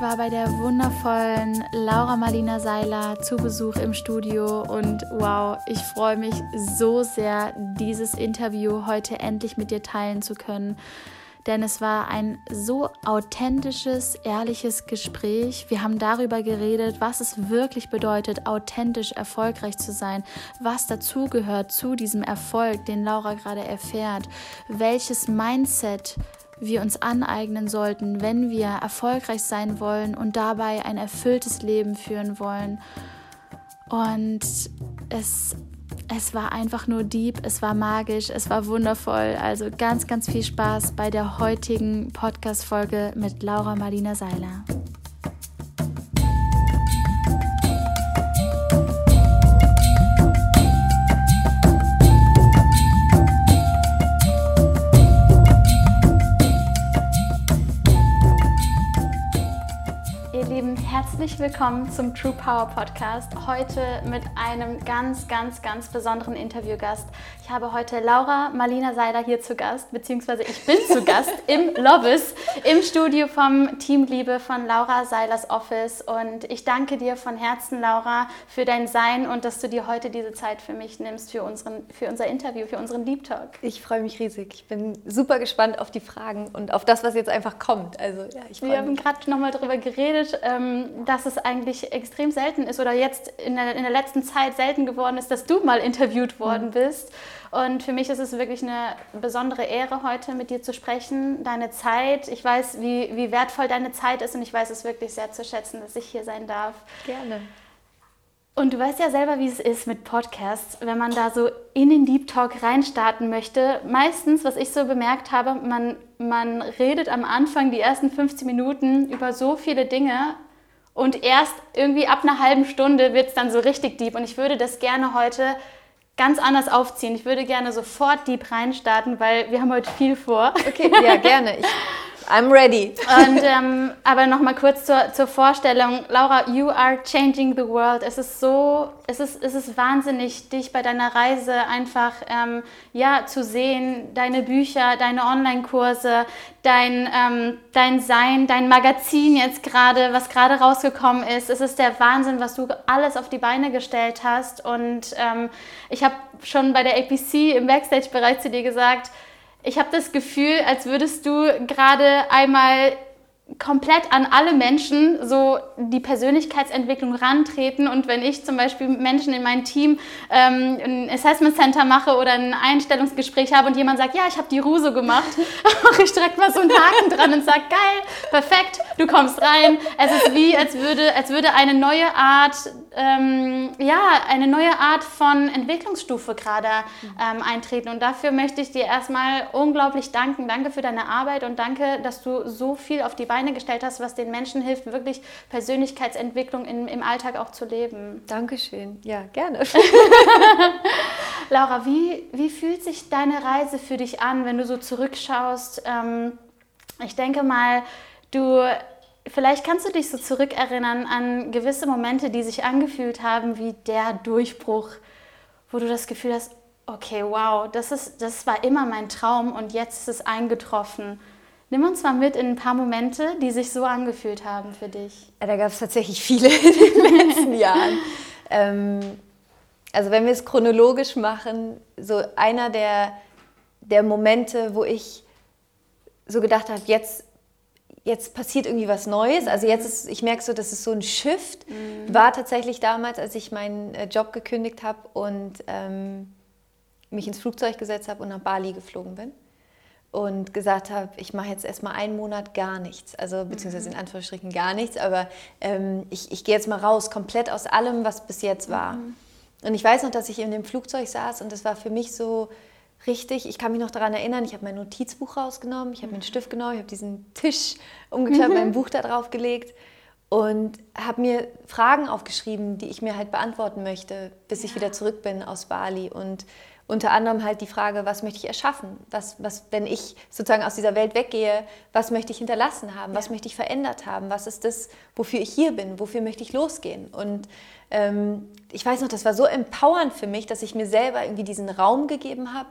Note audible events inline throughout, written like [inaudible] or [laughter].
Ich war bei der wundervollen Laura Marlina Seiler zu Besuch im Studio und wow, ich freue mich so sehr, dieses Interview heute endlich mit dir teilen zu können. Denn es war ein so authentisches, ehrliches Gespräch. Wir haben darüber geredet, was es wirklich bedeutet, authentisch erfolgreich zu sein, was dazugehört zu diesem Erfolg, den Laura gerade erfährt, welches Mindset wir uns aneignen sollten, wenn wir erfolgreich sein wollen und dabei ein erfülltes Leben führen wollen. Und es, es war einfach nur deep, es war magisch, es war wundervoll. Also ganz, ganz viel Spaß bei der heutigen Podcast-Folge mit Laura Marlina Seiler. Herzlich willkommen zum True Power Podcast. Heute mit einem ganz, ganz, ganz besonderen Interviewgast. Ich habe heute Laura Marlina Seiler hier zu Gast, beziehungsweise ich bin zu Gast [laughs] im Lobbys, im Studio vom Team Liebe von Laura Seilers Office. Und ich danke dir von Herzen, Laura, für dein Sein und dass du dir heute diese Zeit für mich nimmst, für, unseren, für unser Interview, für unseren Deep Talk. Ich freue mich riesig. Ich bin super gespannt auf die Fragen und auf das, was jetzt einfach kommt. Also, ja, ich Wir mich. haben gerade nochmal darüber geredet. Ähm, dass es eigentlich extrem selten ist oder jetzt in der, in der letzten Zeit selten geworden ist, dass du mal interviewt worden mhm. bist. Und für mich ist es wirklich eine besondere Ehre, heute mit dir zu sprechen. Deine Zeit, ich weiß, wie, wie wertvoll deine Zeit ist und ich weiß es wirklich sehr zu schätzen, dass ich hier sein darf. Gerne. Und du weißt ja selber, wie es ist mit Podcasts, wenn man da so in den Deep Talk reinstarten möchte. Meistens, was ich so bemerkt habe, man, man redet am Anfang die ersten 15 Minuten über so viele Dinge, und erst irgendwie ab einer halben Stunde wird es dann so richtig deep. Und ich würde das gerne heute ganz anders aufziehen. Ich würde gerne sofort deep reinstarten, weil wir haben heute viel vor. Okay, ja, gerne. Ich [laughs] I'm ready. Und, ähm, aber nochmal kurz zur, zur Vorstellung. Laura, you are changing the world. Es ist so, es ist, es ist wahnsinnig, dich bei deiner Reise einfach ähm, ja, zu sehen. Deine Bücher, deine Online-Kurse, dein, ähm, dein Sein, dein Magazin jetzt gerade, was gerade rausgekommen ist. Es ist der Wahnsinn, was du alles auf die Beine gestellt hast. Und ähm, ich habe schon bei der APC im Backstage-Bereich zu dir gesagt, ich habe das Gefühl, als würdest du gerade einmal komplett an alle Menschen so die Persönlichkeitsentwicklung rantreten und wenn ich zum Beispiel Menschen in meinem Team ähm, ein Assessment Center mache oder ein Einstellungsgespräch habe und jemand sagt, ja, ich habe die Ruso gemacht, [laughs] mache ich direkt mal so einen Haken dran und sage, geil, perfekt, du kommst rein. Es ist wie, als würde, als würde eine neue Art, ähm, ja, eine neue Art von Entwicklungsstufe gerade ähm, eintreten und dafür möchte ich dir erstmal unglaublich danken. Danke für deine Arbeit und danke, dass du so viel auf die Beine gestellt hast, was den Menschen hilft, wirklich Persönlichkeitsentwicklung in, im Alltag auch zu leben. Dankeschön. Ja, gerne. [laughs] [laughs] Laura, wie, wie fühlt sich deine Reise für dich an, wenn du so zurückschaust? Ähm, ich denke mal, du vielleicht kannst du dich so zurückerinnern an gewisse Momente, die sich angefühlt haben wie der Durchbruch, wo du das Gefühl hast, okay, wow, das, ist, das war immer mein Traum und jetzt ist es eingetroffen. Nimm uns mal mit in ein paar Momente, die sich so angefühlt haben für dich. Da gab es tatsächlich viele [laughs] in den letzten Jahren. Ähm, also wenn wir es chronologisch machen, so einer der, der Momente, wo ich so gedacht habe, jetzt, jetzt passiert irgendwie was Neues. Also jetzt ist, ich merke so, dass es so ein Shift mhm. war tatsächlich damals, als ich meinen äh, Job gekündigt habe und ähm, mich ins Flugzeug gesetzt habe und nach Bali geflogen bin und gesagt habe, ich mache jetzt erstmal einen Monat gar nichts, also beziehungsweise in mhm. Anführungsstrichen gar nichts, aber ähm, ich, ich gehe jetzt mal raus, komplett aus allem, was bis jetzt war. Mhm. Und ich weiß noch, dass ich in dem Flugzeug saß und das war für mich so richtig, ich kann mich noch daran erinnern, ich habe mein Notizbuch rausgenommen, ich habe mir einen Stift genommen, ich habe diesen Tisch umgeklappt, mhm. mein Buch da drauf gelegt und habe mir Fragen aufgeschrieben, die ich mir halt beantworten möchte, bis ja. ich wieder zurück bin aus Bali und unter anderem halt die Frage, was möchte ich erschaffen? Was, was, wenn ich sozusagen aus dieser Welt weggehe, was möchte ich hinterlassen haben? Was möchte ich verändert haben? Was ist das, wofür ich hier bin? Wofür möchte ich losgehen? Und ähm, ich weiß noch, das war so empowernd für mich, dass ich mir selber irgendwie diesen Raum gegeben habe,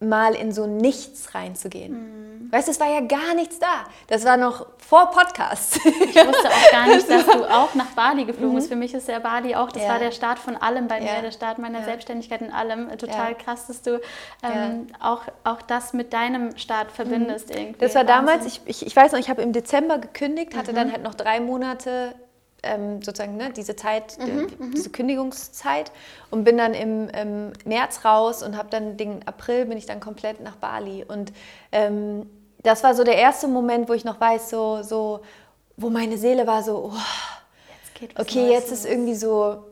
mal in so nichts reinzugehen. Mhm. Weißt du, es war ja gar nichts da. Das war noch vor Podcast. Ich wusste auch gar nicht, dass du [laughs] auch nach Bali geflogen bist. Mhm. Für mich ist ja Bali auch, das ja. war der Start von allem bei ja. mir, der Start meiner ja. Selbstständigkeit in allem. Total krass, dass du ähm, auch, auch das mit deinem Start verbindest. Mhm. Irgendwie. Das war damals, ich, ich, ich weiß noch, ich habe im Dezember gekündigt, hatte mhm. dann halt noch drei Monate ähm, sozusagen ne, diese Zeit, mhm, mhm. diese Kündigungszeit und bin dann im, im März raus und habe dann den April bin ich dann komplett nach Bali und ähm, das war so der erste Moment, wo ich noch weiß, so, so wo meine Seele war so, oh, jetzt okay, Neues jetzt ist irgendwie so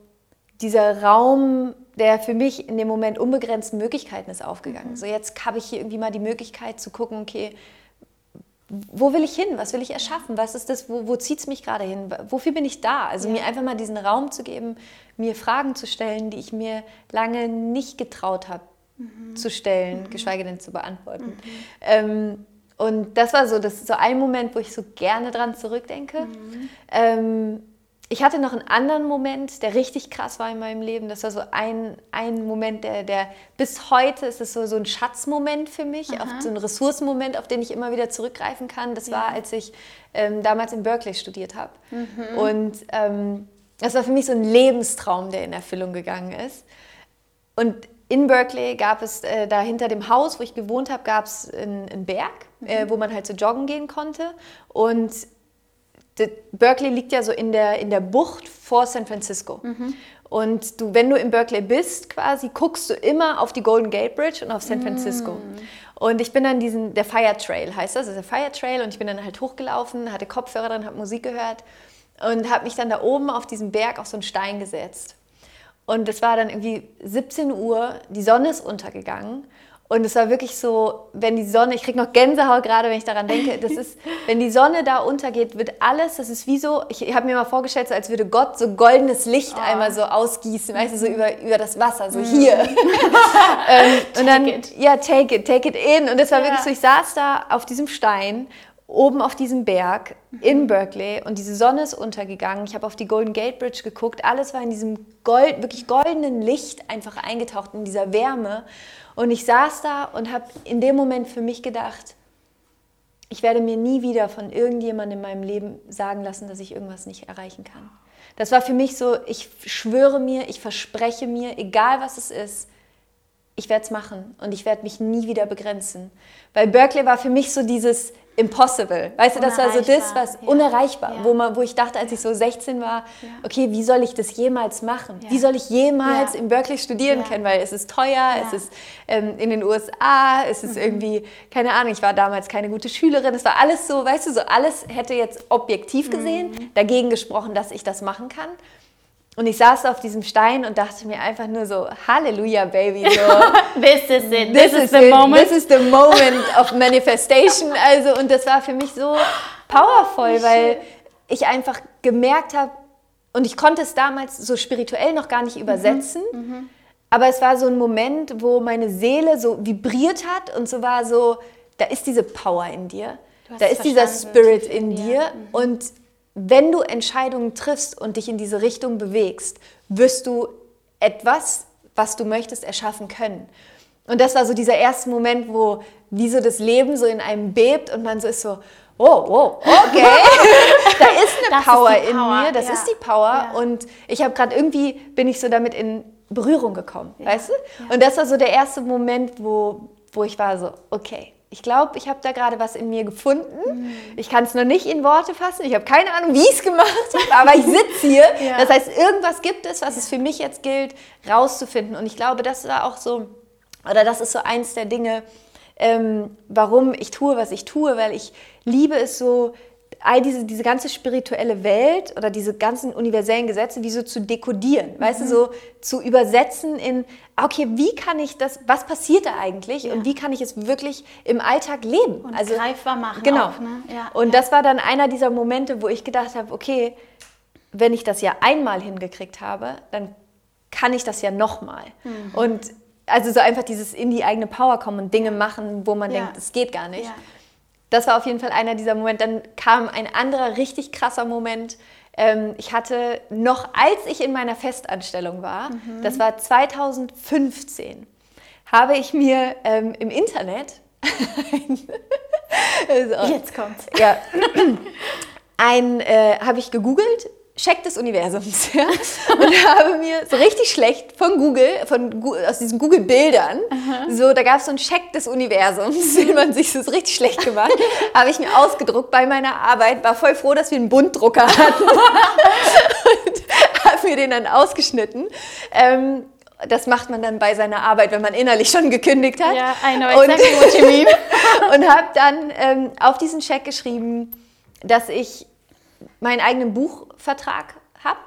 dieser Raum, der für mich in dem Moment unbegrenzten Möglichkeiten ist aufgegangen. Mhm. So jetzt habe ich hier irgendwie mal die Möglichkeit zu gucken, okay, wo will ich hin? Was will ich erschaffen? Was ist das? Wo, wo zieht es mich gerade hin? Wofür bin ich da? Also ja. mir einfach mal diesen Raum zu geben, mir Fragen zu stellen, die ich mir lange nicht getraut habe mhm. zu stellen, mhm. geschweige denn zu beantworten. Mhm. Ähm, und das war so, das so ein Moment, wo ich so gerne dran zurückdenke. Mhm. Ähm, ich hatte noch einen anderen Moment, der richtig krass war in meinem Leben. Das war so ein, ein Moment, der, der bis heute ist es so, so ein Schatzmoment für mich, auf so ein Ressourcenmoment, auf den ich immer wieder zurückgreifen kann. Das ja. war, als ich ähm, damals in Berkeley studiert habe. Mhm. Und ähm, das war für mich so ein Lebenstraum, der in Erfüllung gegangen ist. Und in Berkeley gab es, äh, da hinter dem Haus, wo ich gewohnt habe, gab es einen, einen Berg, äh, mhm. äh, wo man halt so joggen gehen konnte. Und Berkeley liegt ja so in der, in der Bucht vor San Francisco. Mhm. Und du, wenn du in Berkeley bist, quasi, guckst du immer auf die Golden Gate Bridge und auf San Francisco. Mhm. Und ich bin dann diesen, der Fire Trail heißt das, das ist der Fire Trail und ich bin dann halt hochgelaufen, hatte Kopfhörer drin, habe Musik gehört und habe mich dann da oben auf diesem Berg auf so einen Stein gesetzt. Und es war dann irgendwie 17 Uhr, die Sonne ist untergegangen und es war wirklich so, wenn die Sonne, ich kriege noch Gänsehaut gerade, wenn ich daran denke, das ist, wenn die Sonne da untergeht, wird alles, das ist wie so, ich habe mir mal vorgestellt, so als würde Gott so goldenes Licht oh. einmal so ausgießen, weißt du, so über, über das Wasser, so mm. hier. [laughs] ähm, und dann, it. ja, take it, take it in. Und es war ja. wirklich so, ich saß da auf diesem Stein oben auf diesem Berg in Berkeley und diese Sonne ist untergegangen. Ich habe auf die Golden Gate Bridge geguckt. Alles war in diesem Gold, wirklich goldenen Licht einfach eingetaucht, in dieser Wärme. Und ich saß da und habe in dem Moment für mich gedacht, ich werde mir nie wieder von irgendjemandem in meinem Leben sagen lassen, dass ich irgendwas nicht erreichen kann. Das war für mich so, ich schwöre mir, ich verspreche mir, egal was es ist, ich werde es machen und ich werde mich nie wieder begrenzen. Weil Berkeley war für mich so dieses, impossible. Weißt du, das war so das, was ja. unerreichbar, ja. Wo, man, wo ich dachte, als ich so 16 war, ja. okay, wie soll ich das jemals machen? Wie soll ich jemals in Berkeley studieren können? Weil es ist teuer, es ist ähm, in den USA, es ist mhm. irgendwie, keine Ahnung, ich war damals keine gute Schülerin, es war alles so, weißt du, so alles hätte jetzt objektiv gesehen mhm. dagegen gesprochen, dass ich das machen kann. Und ich saß auf diesem Stein und dachte mir einfach nur so, Halleluja, Baby. So, [laughs] this is it. This, this is, the it. moment. This is the moment of manifestation. Also, und das war für mich so powerful, weil ich einfach gemerkt habe, und ich konnte es damals so spirituell noch gar nicht mhm. übersetzen. Mhm. Aber es war so ein Moment, wo meine Seele so vibriert hat und so war so, da ist diese Power in dir. Da ist dieser Spirit in dir. Mhm. Und wenn du Entscheidungen triffst und dich in diese Richtung bewegst, wirst du etwas, was du möchtest, erschaffen können. Und das war so dieser erste Moment, wo wie so das Leben so in einem bebt und man so ist so, oh, oh, okay, [laughs] da ist eine Power, ist Power, in mir, das ja. ist die Power. Ja. Und ich habe gerade irgendwie, bin ich so damit in Berührung gekommen, ja. weißt du? Und das war so der erste Moment, wo, wo ich war so, okay, ich glaube, ich habe da gerade was in mir gefunden. Mhm. Ich kann es noch nicht in Worte fassen. Ich habe keine Ahnung, wie ich es gemacht habe, aber ich sitze hier. [laughs] ja. Das heißt, irgendwas gibt es, was es für mich jetzt gilt, rauszufinden. Und ich glaube, das ist auch so, oder das ist so eins der Dinge, ähm, warum ich tue, was ich tue, weil ich liebe es so, all diese, diese ganze spirituelle Welt oder diese ganzen universellen Gesetze wie so zu dekodieren, mhm. weißt du, so zu übersetzen in, okay, wie kann ich das, was passiert da eigentlich ja. und wie kann ich es wirklich im Alltag leben? Und also greifbar machen. Genau. Auch, ne? ja, und ja. das war dann einer dieser Momente, wo ich gedacht habe, okay, wenn ich das ja einmal hingekriegt habe, dann kann ich das ja nochmal. Mhm. Und also so einfach dieses in die eigene Power kommen und Dinge machen, wo man denkt, es geht gar nicht das war auf jeden Fall einer dieser Momente. Dann kam ein anderer richtig krasser Moment. Ähm, ich hatte noch, als ich in meiner Festanstellung war, mhm. das war 2015, habe ich mir ähm, im Internet [laughs] also, Jetzt [laughs] kommt's. Ja. [clears throat] Ein äh, habe ich gegoogelt, Check des Universums. [laughs] Ja? Und habe mir so richtig schlecht von Google, von, aus diesen Google-Bildern, so, da gab es so einen Check des Universums, [laughs] wie man sich so richtig schlecht gemacht, habe ich mir ausgedruckt bei meiner Arbeit, war voll froh, dass wir einen Buntdrucker hatten [laughs] und habe mir den dann ausgeschnitten. Ähm, das macht man dann bei seiner Arbeit, wenn man innerlich schon gekündigt hat. Ja, I know exactly what you mean. und habe dann ähm, auf diesen Check geschrieben, dass ich meinen eigenen Buchvertrag habe,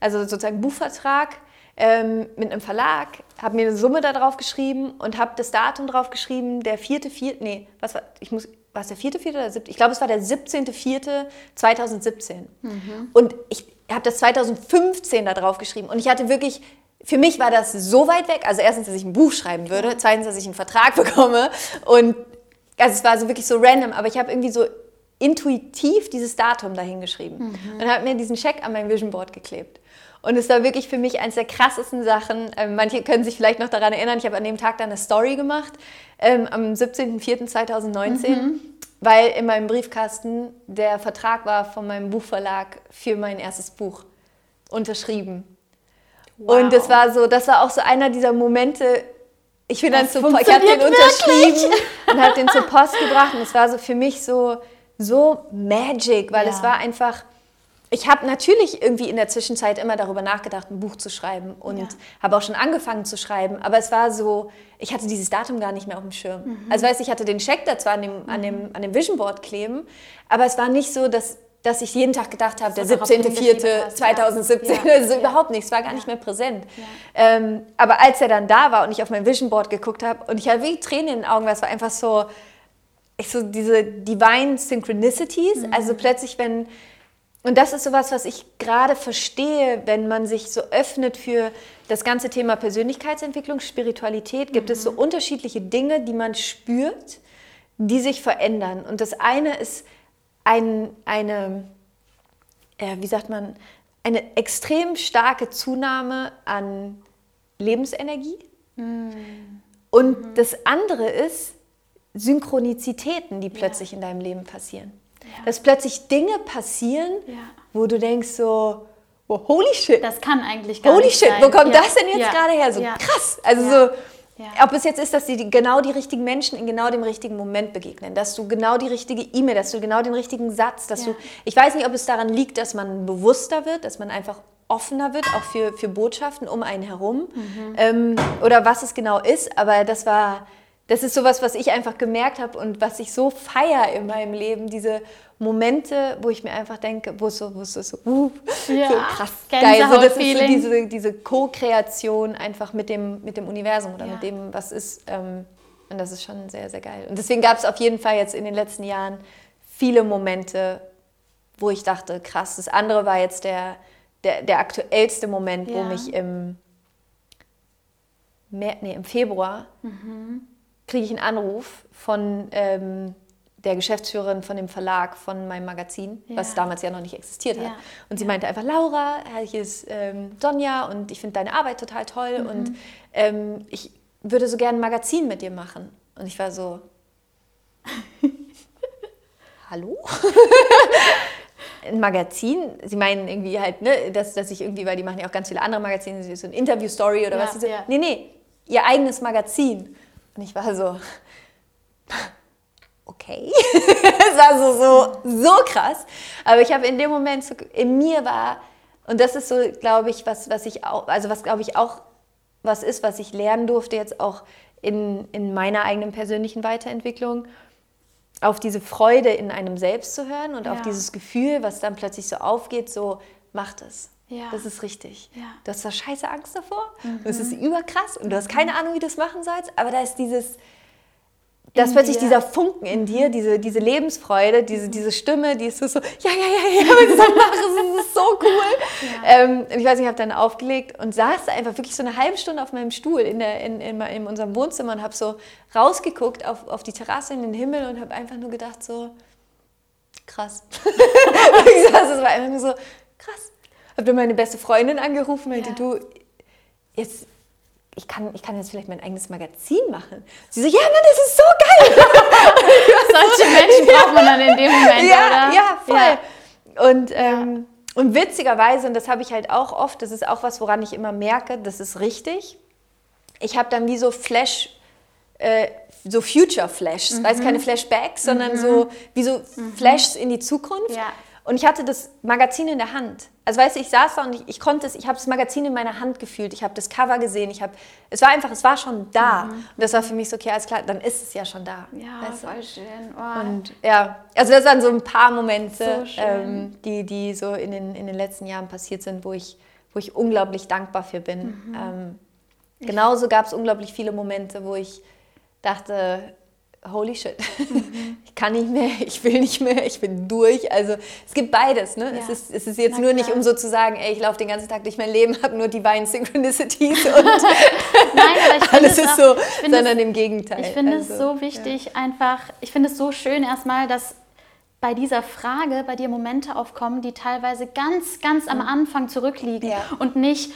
also sozusagen Buchvertrag ähm, mit einem Verlag, habe mir eine Summe da drauf geschrieben und habe das Datum drauf geschrieben, der vierte, vierte, nee, was war, ich muss, war es der vierte, vierte oder siebte? Ich glaube, es war der 17.04.2017. Mhm. Und ich habe das 2015 da drauf geschrieben und ich hatte wirklich für mich war das so weit weg. Also erstens, dass ich ein Buch schreiben würde, zweitens, dass ich einen Vertrag [laughs] bekomme und also es war so wirklich so random, aber ich habe irgendwie so intuitiv dieses Datum dahingeschrieben mhm. und habe mir diesen Scheck an mein Vision Board geklebt. Und es war wirklich für mich eines der krassesten Sachen. Ähm, manche können sich vielleicht noch daran erinnern, ich habe an dem Tag dann eine Story gemacht, ähm, am 17.04.2019, mhm. weil in meinem Briefkasten der Vertrag war von meinem Buchverlag für mein erstes Buch unterschrieben. Wow. Und das war so, das war auch so einer dieser Momente, ich bin dann zu, ich habe den unterschrieben und habe den zur Post gebracht und es war so für mich so, so magic, weil ja. es war einfach, ich habe natürlich irgendwie in der Zwischenzeit immer darüber nachgedacht, ein Buch zu schreiben und ja. habe auch schon angefangen zu schreiben, aber es war so, ich hatte dieses Datum gar nicht mehr auf dem Schirm. Mhm. Also weißt, ich hatte den Check da zwar an dem, an, dem, an dem Vision Board kleben, aber es war nicht so, dass dass ich jeden Tag gedacht habe, der 17.04.2017, ja. also ja. überhaupt nicht, es war gar nicht mehr präsent. Ja. Ähm, aber als er dann da war und ich auf mein Vision Board geguckt habe und ich hatte wirklich Tränen in den Augen, weil es war einfach so, ich so diese divine Synchronicities, mhm. also plötzlich, wenn, und das ist sowas, was ich gerade verstehe, wenn man sich so öffnet für das ganze Thema Persönlichkeitsentwicklung, Spiritualität, gibt mhm. es so mhm. unterschiedliche Dinge, die man spürt, die sich verändern. Und das eine ist, ein, eine, äh, wie sagt man, eine extrem starke Zunahme an Lebensenergie. Mhm. Und mhm. das andere ist Synchronizitäten, die plötzlich ja. in deinem Leben passieren. Ja. Dass plötzlich Dinge passieren, ja. wo du denkst so, oh, holy shit. Das kann eigentlich gar holy nicht shit, sein. Holy shit, wo kommt das denn jetzt gerade her? So krass. Also so. Ob es jetzt ist, dass dir genau die richtigen Menschen in genau dem richtigen Moment begegnen, dass du genau die richtige E-Mail, dass du genau den richtigen Satz, dass du, ich weiß nicht, ob es daran liegt, dass man bewusster wird, dass man einfach offener wird, auch für, für Botschaften um einen herum mhm. ähm, oder was es genau ist, aber das war, das ist sowas, was ich einfach gemerkt habe und was ich so feiere in meinem Leben, diese Momente, wo ich mir einfach denke, wo so, wo es so, uh, ja, so krass geil, so, das ist so diese, diese Co-Kreation einfach mit dem, mit dem Universum oder ja. mit dem, was ist. Ähm, und das ist schon sehr, sehr geil. Und deswegen gab es auf jeden Fall jetzt in den letzten Jahren viele Momente, wo ich dachte, krass, das andere war jetzt der, der, der aktuellste Moment, ja. wo mich im, Mer nee, im Februar mhm. Kriege ich einen Anruf von ähm, der Geschäftsführerin von dem Verlag von meinem Magazin, ja. was damals ja noch nicht existiert hat. Ja. Und sie ja. meinte einfach, Laura, hier ist ähm, Donja und ich finde deine Arbeit total toll mhm. und ähm, ich würde so gerne ein Magazin mit dir machen. Und ich war so, [laughs] hallo? ein Magazin, sie meinen irgendwie halt, ne, dass, dass ich irgendwie, weil die machen ja auch ganz viele andere Magazine, so ein Interview-Story oder was. So, nee, nee, ihr eigenes Magazin. Und ich war so, [laughs] okay. [laughs] es war so, so, so krass. Aber ich habe in dem Moment, so, in mir war, und das ist so, glaube ich, was, was ich auch, also was glaube ich auch was ist, was ich lernen durfte jetzt auch in, in meiner eigenen persönlichen Weiterentwicklung, auf diese Freude in einem selbst zu hören und ja. auf dieses Gefühl, was dann plötzlich so aufgeht, so macht es. Ja. Das ist richtig. Ja. Du hast da scheiße Angst davor. Mhm. Das ist überkrass und du hast keine Ahnung, wie du das machen sollst, aber da ist dieses, dass plötzlich dir. dieser Funken in dir, diese, diese Lebensfreude, diese, diese Stimme, die ist so, so ja, ja, ja, ja, [laughs] wenn du das machst, das ist so cool. Ja. Ähm, ich weiß nicht, ich habe dann aufgelegt und saß da einfach wirklich so eine halbe Stunde auf meinem Stuhl in, der, in, in, in unserem Wohnzimmer und habe so rausgeguckt auf, auf die Terrasse in den Himmel und habe einfach nur gedacht so, krass. [laughs] ich saß, es war einfach nur so, krass. Habe dann meine beste Freundin angerufen und meinte, ja. du, jetzt ich kann, ich kann jetzt vielleicht mein eigenes Magazin machen. Sie so, ja, Mann, das ist so geil. [laughs] Solche Menschen braucht man dann in dem Moment, ja, oder? Ja, voll. Ja. Und, ähm, und witzigerweise, und das habe ich halt auch oft, das ist auch was, woran ich immer merke, das ist richtig. Ich habe dann wie so Flash, äh, so Future Flashs, mhm. weiß keine Flashbacks, sondern mhm. so wie so mhm. Flashs in die Zukunft. Ja. Und ich hatte das Magazin in der Hand. Also weißt du, ich saß da und ich, ich konnte es, ich habe das Magazin in meiner Hand gefühlt, ich habe das Cover gesehen, ich habe, es war einfach, es war schon da. Mhm. Und das war für mich so, okay, alles klar, dann ist es ja schon da. Ja, weißt du? voll schön. Oh. Und ja, also das waren so ein paar Momente, so ähm, die, die so in den, in den letzten Jahren passiert sind, wo ich, wo ich unglaublich dankbar für bin. Mhm. Ähm, genauso gab es unglaublich viele Momente, wo ich dachte, holy shit, mhm. [laughs] ich kann nicht mehr, ich will nicht mehr, ich bin durch. Also es gibt beides. Ne? Ja. Es, ist, es ist jetzt Na nur klar. nicht, um so zu sagen, ey, ich laufe den ganzen Tag durch mein Leben, habe nur Divine Synchronicities [laughs] und Nein, [laughs] alles ist so, sondern es, im Gegenteil. Ich finde also, es so wichtig, ja. einfach, ich finde es so schön erstmal, dass bei dieser Frage bei dir Momente aufkommen, die teilweise ganz, ganz am mhm. Anfang zurückliegen ja. und nicht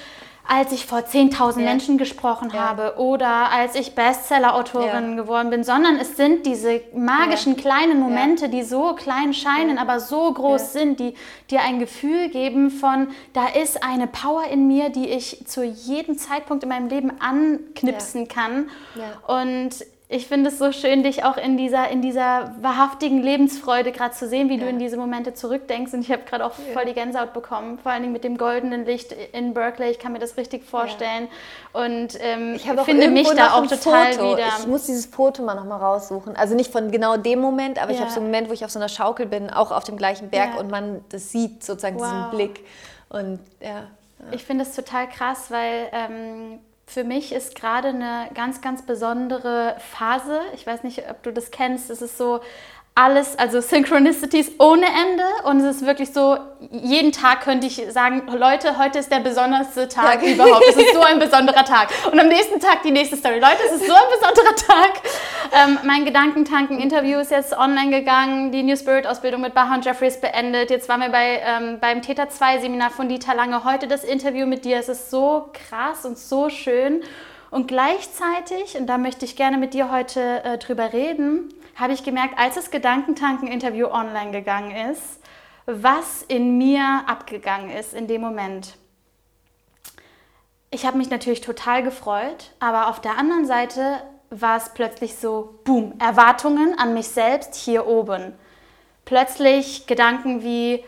als ich vor 10.000 ja. Menschen gesprochen ja. habe oder als ich Bestseller-Autorin ja. geworden bin, sondern es sind diese magischen kleinen Momente, die so klein scheinen, aber so groß sind, die dir ein Gefühl geben von, da ist eine Power in mir, die ich zu jedem Zeitpunkt in meinem Leben anknipsen kann. Und ich finde es so schön, dich auch in dieser, in dieser wahrhaftigen Lebensfreude gerade zu sehen, wie ja. du in diese Momente zurückdenkst. Und ich habe gerade auch voll die Gänsehaut bekommen, vor allen Dingen mit dem goldenen Licht in Berkeley. Ich kann mir das richtig vorstellen. Ja. Und ähm, ich finde mich da auch total Foto. wieder. Ich muss dieses Foto mal nochmal raussuchen. Also nicht von genau dem Moment, aber ja. ich habe so einen Moment, wo ich auf so einer Schaukel bin, auch auf dem gleichen Berg und man das sieht, sozusagen wow. diesen Blick. Und ja. Ich finde es total krass, weil ähm, für mich ist gerade eine ganz, ganz besondere Phase. Ich weiß nicht, ob du das kennst. Es ist so alles, also Synchronicities ohne Ende. Und es ist wirklich so, jeden Tag könnte ich sagen, Leute, heute ist der besonderste Tag ja. überhaupt. Es ist so ein [laughs] besonderer Tag. Und am nächsten Tag die nächste Story. Leute, es ist so ein besonderer Tag. Ähm, mein Gedankentanken-Interview ist jetzt online gegangen. Die New Spirit-Ausbildung mit Baha und Jeffrey ist beendet. Jetzt waren wir bei, ähm, beim Theta 2-Seminar von Dieter Lange. Heute das Interview mit dir. Es ist so krass und so schön. Und gleichzeitig, und da möchte ich gerne mit dir heute äh, drüber reden, habe ich gemerkt, als das Gedankentanken-Interview online gegangen ist, was in mir abgegangen ist in dem Moment. Ich habe mich natürlich total gefreut, aber auf der anderen Seite war es plötzlich so, boom, Erwartungen an mich selbst hier oben. Plötzlich Gedanken wie,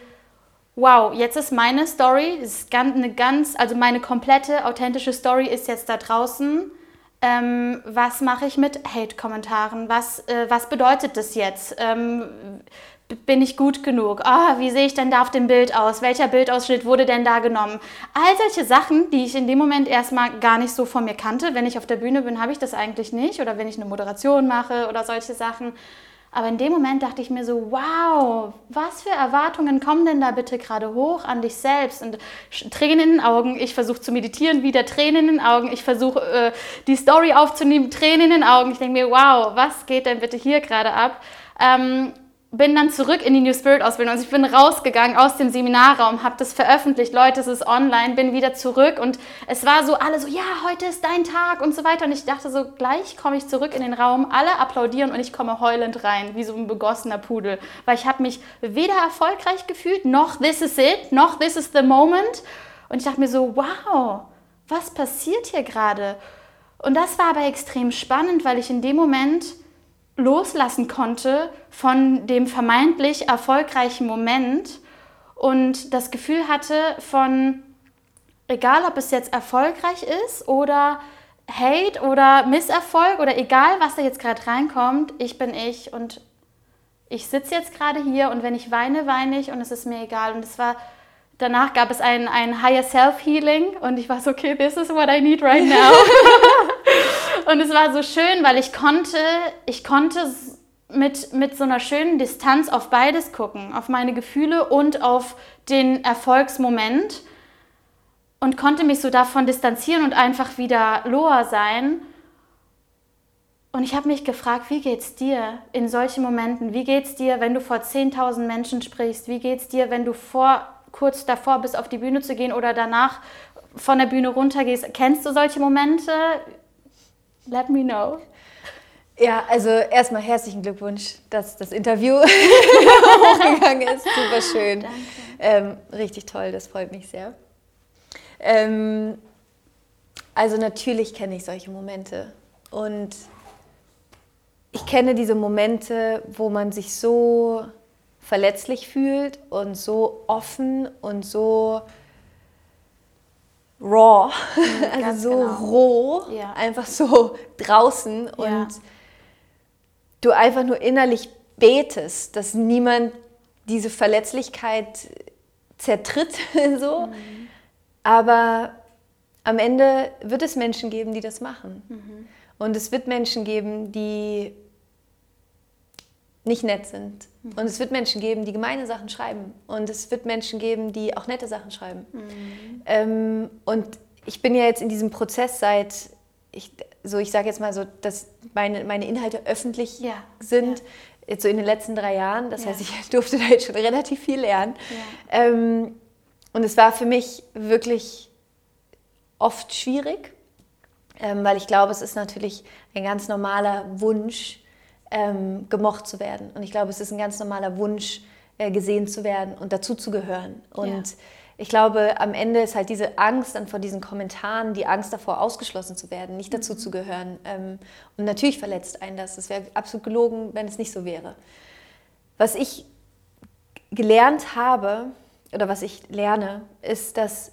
wow, jetzt ist meine Story, ist eine ganz, also meine komplette authentische Story ist jetzt da draußen ähm, was mache ich mit Hate-Kommentaren? Was, äh, was bedeutet das jetzt? Ähm, bin ich gut genug? Ah, wie sehe ich denn da auf dem Bild aus? Welcher Bildausschnitt wurde denn da genommen? All solche Sachen, die ich in dem Moment erstmal gar nicht so von mir kannte. Wenn ich auf der Bühne bin, habe ich das eigentlich nicht. Oder wenn ich eine Moderation mache oder solche Sachen. Aber in dem Moment dachte ich mir so, wow, was für Erwartungen kommen denn da bitte gerade hoch an dich selbst? Und Tränen in den Augen, ich versuche zu meditieren, wieder Tränen in den Augen, ich versuche äh, die Story aufzunehmen, Tränen in den Augen. Ich denke mir, wow, was geht denn bitte hier gerade ab? Ähm, bin dann zurück in die New Spirit Ausbildung. Also ich bin rausgegangen aus dem Seminarraum, habe das veröffentlicht, Leute, es ist online, bin wieder zurück und es war so alle so, ja, heute ist dein Tag und so weiter. Und ich dachte so, gleich komme ich zurück in den Raum, alle applaudieren und ich komme heulend rein, wie so ein begossener Pudel, weil ich habe mich weder erfolgreich gefühlt, noch this is it, noch this is the moment. Und ich dachte mir so, wow, was passiert hier gerade? Und das war aber extrem spannend, weil ich in dem Moment loslassen konnte von dem vermeintlich erfolgreichen Moment und das Gefühl hatte von, egal ob es jetzt erfolgreich ist oder Hate oder Misserfolg oder egal, was da jetzt gerade reinkommt, ich bin ich und ich sitze jetzt gerade hier und wenn ich weine, weine ich und es ist mir egal. Und es war, danach gab es ein, ein Higher Self Healing und ich war so, okay, this is what I need right now. [laughs] [laughs] Und es war so schön, weil ich konnte, ich konnte mit, mit so einer schönen Distanz auf beides gucken, auf meine Gefühle und auf den Erfolgsmoment und konnte mich so davon distanzieren und einfach wieder lower sein. Und ich habe mich gefragt, wie geht's dir in solchen Momenten? Wie geht's dir, wenn du vor 10.000 Menschen sprichst? Wie geht's dir, wenn du vor, kurz davor bist, auf die Bühne zu gehen oder danach von der Bühne runtergehst. Kennst du solche Momente? Let me know. Ja, also erstmal herzlichen Glückwunsch, dass das Interview [laughs] hochgegangen ist. Super schön. Ähm, richtig toll, das freut mich sehr. Ähm, also natürlich kenne ich solche Momente. Und ich kenne diese Momente, wo man sich so verletzlich fühlt und so offen und so raw, mhm, [laughs] also so genau. roh, ja. einfach so [laughs] draußen und ja. du einfach nur innerlich betest, dass niemand diese Verletzlichkeit zertritt, [laughs] so. Mhm. Aber am Ende wird es Menschen geben, die das machen. Mhm. Und es wird Menschen geben, die nicht nett sind. Mhm. Und es wird Menschen geben, die gemeine Sachen schreiben. Und es wird Menschen geben, die auch nette Sachen schreiben. Mhm. Ähm, und ich bin ja jetzt in diesem Prozess seit, ich, so ich sage jetzt mal so, dass meine, meine Inhalte öffentlich ja. sind. Ja. Jetzt so in den letzten drei Jahren. Das ja. heißt, ich [laughs] durfte da jetzt schon relativ viel lernen. Ähm, und es war für mich wirklich oft schwierig, ähm, weil ich glaube, es ist natürlich ein ganz normaler Wunsch, ähm, gemocht zu werden. Und ich glaube, es ist ein ganz normaler Wunsch, äh, gesehen zu werden und dazuzugehören. Und ja. ich glaube, am Ende ist halt diese Angst dann vor diesen Kommentaren, die Angst davor, ausgeschlossen zu werden, nicht dazu mhm. zu gehören. Ähm, und natürlich verletzt einen das. Es wäre absolut gelogen, wenn es nicht so wäre. Was ich gelernt habe, oder was ich lerne, ist, dass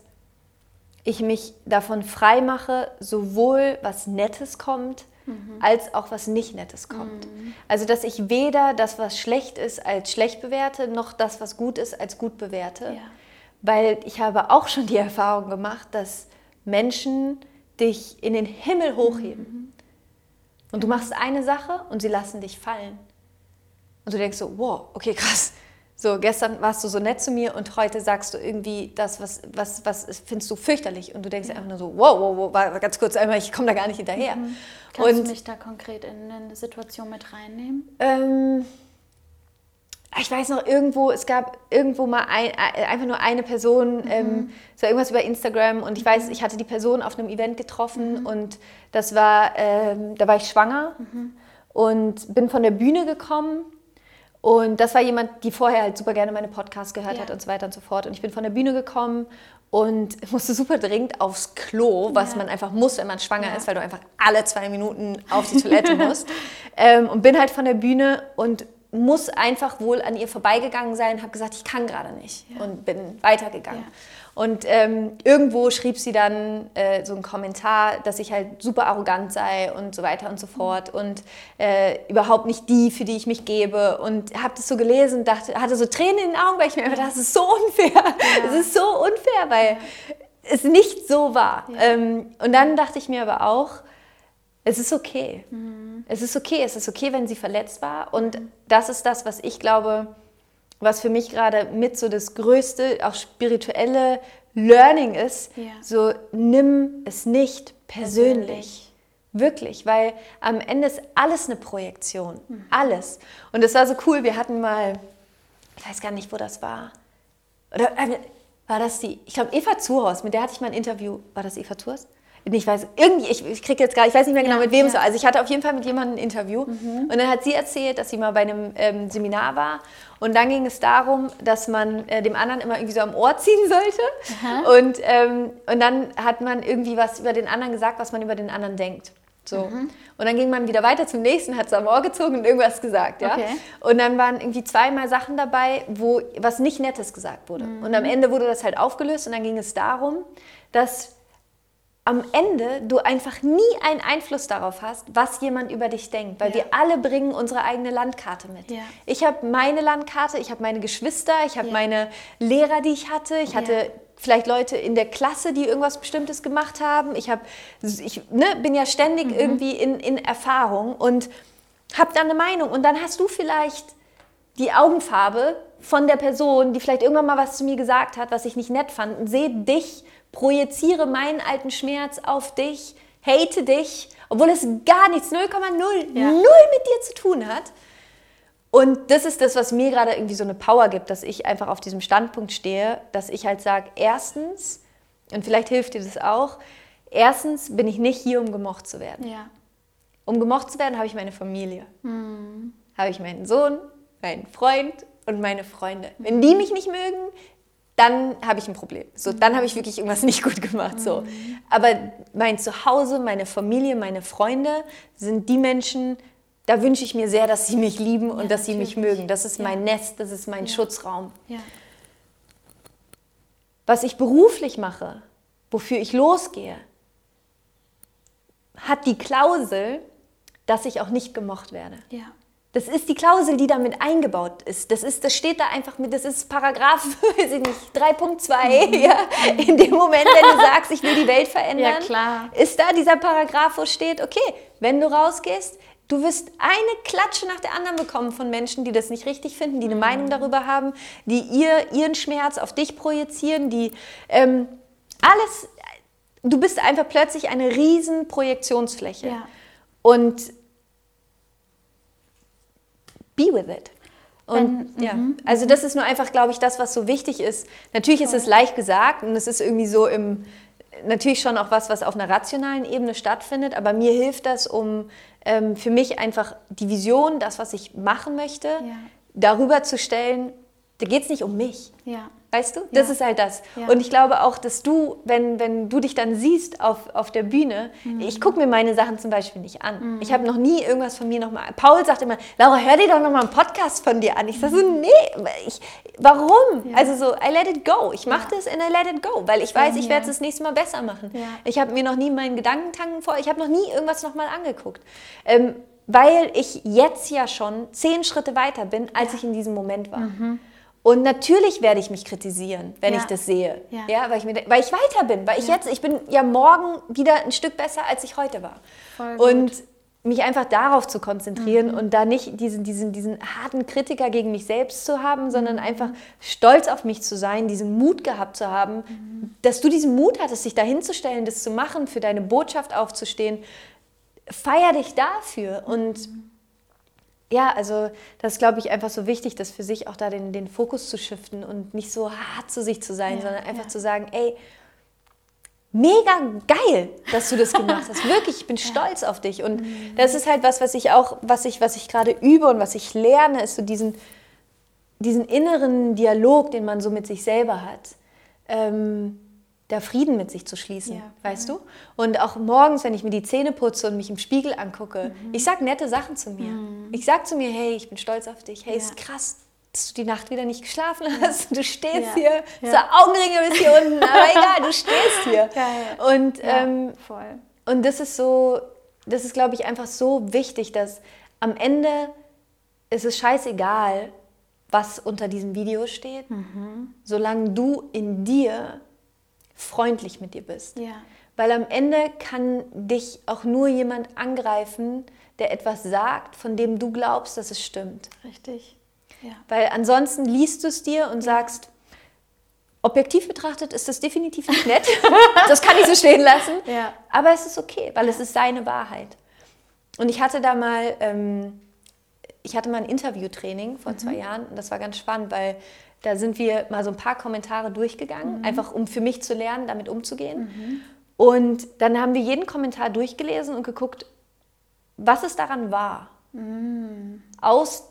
ich mich davon frei mache, sowohl was Nettes kommt, mhm. als auch was nicht Nettes kommt. Mhm. Also dass ich weder das, was schlecht ist, als schlecht bewerte, noch das, was gut ist, als gut bewerte. Ja. Weil ich habe auch schon die Erfahrung gemacht, dass Menschen dich in den Himmel hochheben. Mhm. Und du machst eine Sache und sie lassen dich fallen. Und du denkst so, wow, okay, krass. So, gestern warst du so nett zu mir und heute sagst du irgendwie das, was, was, was findest du fürchterlich. Und du denkst ja. einfach nur so, wow, wow, wow, war ganz kurz einmal, ich komme da gar nicht hinterher. Mhm. Kannst und, du mich da konkret in eine Situation mit reinnehmen? Ähm, ich weiß noch, irgendwo, es gab irgendwo mal ein, einfach nur eine Person, mhm. ähm, es war irgendwas über Instagram und ich mhm. weiß, ich hatte die Person auf einem Event getroffen mhm. und das war, ähm, da war ich schwanger mhm. und bin von der Bühne gekommen und das war jemand, die vorher halt super gerne meine Podcasts gehört ja. hat und so weiter und so fort. Und ich bin von der Bühne gekommen und [laughs] musste super dringend aufs Klo, was ja. man einfach muss, wenn man schwanger ja. ist, weil du einfach alle zwei Minuten auf die Toilette [laughs] musst. Ähm, und bin halt von der Bühne und muss einfach wohl an ihr vorbeigegangen sein, habe gesagt, ich kann gerade nicht und bin weitergegangen. Und ähm, irgendwo schrieb sie dann äh, so einen Kommentar, dass ich halt super arrogant sei und so weiter und so fort und äh, überhaupt nicht die, für die ich mich gebe. Und habe das so gelesen und dachte, hatte so Tränen in den Augen, weil ich mir einfach dachte, das ist so unfair. Es ja. ist so unfair, weil es nicht so war. Ja. Ähm, und dann dachte ich mir aber auch, es ist okay. Mhm. Es ist okay. Es ist okay, wenn sie verletzt war. Und mhm. das ist das, was ich glaube, was für mich gerade mit so das größte, auch spirituelle Learning ist, ja. so nimm es nicht persönlich. persönlich. Wirklich, weil am Ende ist alles eine Projektion. Mhm. Alles. Und es war so cool, wir hatten mal, ich weiß gar nicht, wo das war. Oder äh, war das die, ich glaube, Eva Zuhaus, mit der hatte ich mal ein Interview. War das Eva Zuhaus? Ich weiß, irgendwie, ich, ich kriege jetzt gar, ich weiß nicht mehr genau, ja, mit wem ja. es war. Also ich hatte auf jeden Fall mit jemandem ein Interview mhm. und dann hat sie erzählt, dass sie mal bei einem ähm, Seminar war und dann ging es darum, dass man äh, dem anderen immer irgendwie so am Ohr ziehen sollte und, ähm, und dann hat man irgendwie was über den anderen gesagt, was man über den anderen denkt. So. Mhm. Und dann ging man wieder weiter zum nächsten, hat es am Ohr gezogen und irgendwas gesagt. Ja? Okay. Und dann waren irgendwie zweimal Sachen dabei, wo was nicht Nettes gesagt wurde. Mhm. Und am Ende wurde das halt aufgelöst und dann ging es darum, dass am Ende du einfach nie einen Einfluss darauf hast, was jemand über dich denkt, weil ja. wir alle bringen unsere eigene Landkarte mit. Ja. Ich habe meine Landkarte, ich habe meine Geschwister, ich habe ja. meine Lehrer, die ich hatte, ich hatte vielleicht Leute in der Klasse, die irgendwas Bestimmtes gemacht haben. Ich, hab, ich ne, bin ja ständig mhm. irgendwie in, in Erfahrung und habe dann eine Meinung. Und dann hast du vielleicht die Augenfarbe von der Person, die vielleicht irgendwann mal was zu mir gesagt hat, was ich nicht nett fand, und sehe dich projiziere meinen alten Schmerz auf dich, hate dich, obwohl es gar nichts, 0,0, ja. null mit dir zu tun hat. Und das ist das, was mir gerade irgendwie so eine Power gibt, dass ich einfach auf diesem Standpunkt stehe, dass ich halt sage, erstens, Und vielleicht hilft dir das auch. Erstens bin ich nicht hier, um gemocht zu werden. Ja. Um gemocht zu werden, habe ich meine Familie. Mhm. Habe ich meinen Sohn, meinen Freund und meine Freunde. Wenn die mich nicht mögen, dann habe ich ein Problem. So, dann habe ich wirklich irgendwas nicht gut gemacht. So. Aber mein Zuhause, meine Familie, meine Freunde sind die Menschen, da wünsche ich mir sehr, dass sie mich lieben und ja, dass sie mich mögen. Das ist ja. mein Nest, das ist mein ja. Schutzraum. Was ich beruflich mache, wofür ich losgehe, hat die Klausel, dass ich auch nicht gemocht werde. Ja. Das ist die Klausel, die damit eingebaut ist. Das, ist, das steht da einfach mit, das ist Paragraph, [laughs] weiß ich nicht, 3.2. Mhm. Ja. In dem Moment, wenn du sagst, ich will die Welt verändern, ja, ist da dieser Paragraph, wo steht, okay, wenn du rausgehst, du wirst eine Klatsche nach der anderen bekommen von Menschen, die das nicht richtig finden, die eine mhm. Meinung darüber haben, die ihr, ihren Schmerz auf dich projizieren, die ähm, alles, du bist einfach plötzlich eine riesen Projektionsfläche. Ja. Und be with it. Und Wenn, ja, mhm, also das ist nur einfach, glaube ich, das, was so wichtig ist. Natürlich ist es leicht gesagt und es ist irgendwie so im, natürlich schon auch was, was auf einer rationalen Ebene stattfindet, aber mir hilft das, um ähm, für mich einfach die Vision, das, was ich machen möchte, ja. darüber zu stellen, da geht es nicht um mich. Ja. Weißt du? Das ja. ist halt das. Ja. Und ich glaube auch, dass du, wenn, wenn du dich dann siehst auf, auf der Bühne, mhm. ich gucke mir meine Sachen zum Beispiel nicht an. Mhm. Ich habe noch nie irgendwas von mir nochmal. Paul sagt immer, Laura, hör dir doch nochmal einen Podcast von dir an. Ich sage so, mhm. nee, ich, warum? Ja. Also so, I let it go. Ich mache das and I let it go, weil ich weiß, ich werde es das nächste Mal besser machen. Ich habe mir noch nie meinen Gedankentanken vor, ich habe noch nie irgendwas nochmal angeguckt. Ähm, weil ich jetzt ja schon zehn Schritte weiter bin, als ich in diesem Moment war. Mhm. Und natürlich werde ich mich kritisieren, wenn ja. ich das sehe. Ja. ja. weil, ich mir, weil ich weiter bin. Weil ich ja. jetzt, ich bin ja morgen wieder ein Stück besser, als ich heute war. Voll und mich einfach darauf zu konzentrieren mhm. und da nicht diesen, diesen, diesen harten Kritiker gegen mich selbst zu haben, sondern mhm. einfach stolz auf mich zu sein, diesen Mut gehabt zu haben, mhm. dass du diesen Mut hattest, dich da hinzustellen, das zu machen, für deine Botschaft aufzustehen. Feier dich dafür und mhm ja, also das ist, glaube ich, einfach so wichtig, das für sich auch da den, den Fokus zu shiften und nicht so hart zu sich zu sein, ja, sondern einfach ja. zu sagen, ey, mega geil, dass du das gemacht hast. [laughs] Wirklich, ich bin stolz auf dich. Und mhm. das ist halt was, was ich auch, was ich, was ich gerade übe und was ich lerne, ist so diesen, diesen inneren Dialog, den man so mit sich selber hat. Ähm, da Frieden mit sich zu schließen, ja, weißt du? Und auch morgens, wenn ich mir die Zähne putze und mich im Spiegel angucke, mhm. ich sage nette Sachen zu mir. Mhm. Ich sage zu mir, hey, ich bin stolz auf dich. Hey, ja. ist krass, dass du die Nacht wieder nicht geschlafen hast. Du stehst ja. hier, ja. so Augenringe bis hier unten, aber [laughs] egal, du stehst hier. Und, ähm, voll. und das ist so, das ist, glaube ich, einfach so wichtig, dass am Ende ist es scheißegal, was unter diesem Video steht, mhm. solange du in dir freundlich mit dir bist. Ja. Weil am Ende kann dich auch nur jemand angreifen, der etwas sagt, von dem du glaubst, dass es stimmt. Richtig. Ja. Weil ansonsten liest du es dir und sagst, objektiv betrachtet ist das definitiv nicht nett. [laughs] das kann ich so stehen lassen. Ja. Aber es ist okay, weil es ist seine Wahrheit. Und ich hatte da mal, ähm, ich hatte mal ein Interviewtraining vor mhm. zwei Jahren und das war ganz spannend, weil da sind wir mal so ein paar Kommentare durchgegangen, mhm. einfach um für mich zu lernen, damit umzugehen. Mhm. Und dann haben wir jeden Kommentar durchgelesen und geguckt, was es daran war. Mhm. Aus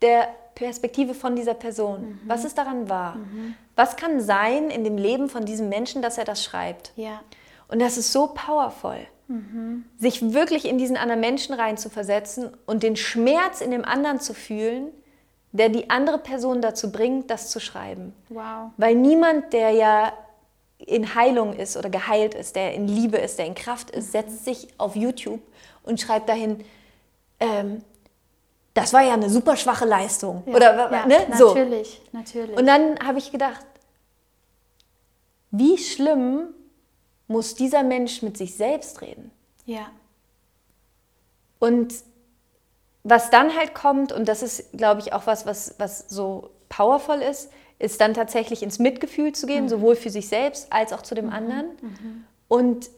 der Perspektive von dieser Person. Mhm. Was es daran war. Mhm. Was kann sein in dem Leben von diesem Menschen, dass er das schreibt? Ja. Und das ist so powerful. Mhm. Sich wirklich in diesen anderen Menschen rein zu versetzen und den Schmerz in dem anderen zu fühlen, der die andere Person dazu bringt, das zu schreiben. Wow. Weil niemand, der ja in Heilung ist oder geheilt ist, der in Liebe ist, der in Kraft ist, setzt sich auf YouTube und schreibt dahin, ähm, das war ja eine super schwache Leistung. Ja, oder ja, ne? Natürlich, so. natürlich. Und dann habe ich gedacht, wie schlimm muss dieser Mensch mit sich selbst reden? Ja. Und was dann halt kommt, und das ist, glaube ich, auch was, was, was so powerful ist, ist dann tatsächlich ins Mitgefühl zu gehen, mhm. sowohl für sich selbst als auch zu dem mhm. anderen. Mhm. Und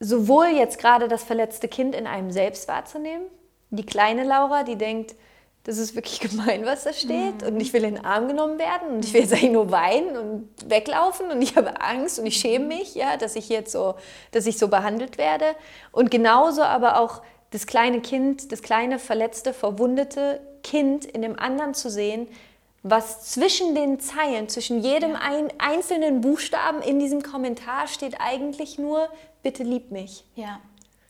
sowohl jetzt gerade das verletzte Kind in einem selbst wahrzunehmen, die kleine Laura, die denkt, das ist wirklich [laughs] gemein, was da steht. Mhm. Und ich will in den Arm genommen werden und ich will jetzt eigentlich nur weinen und weglaufen und ich [laughs] habe Angst und ich schäme mich, ja, dass ich jetzt so, dass ich so behandelt werde. Und genauso aber auch das kleine Kind, das kleine, verletzte, verwundete Kind in dem anderen zu sehen, was zwischen den Zeilen, zwischen jedem ja. ein, einzelnen Buchstaben in diesem Kommentar steht eigentlich nur, bitte lieb mich. Ja.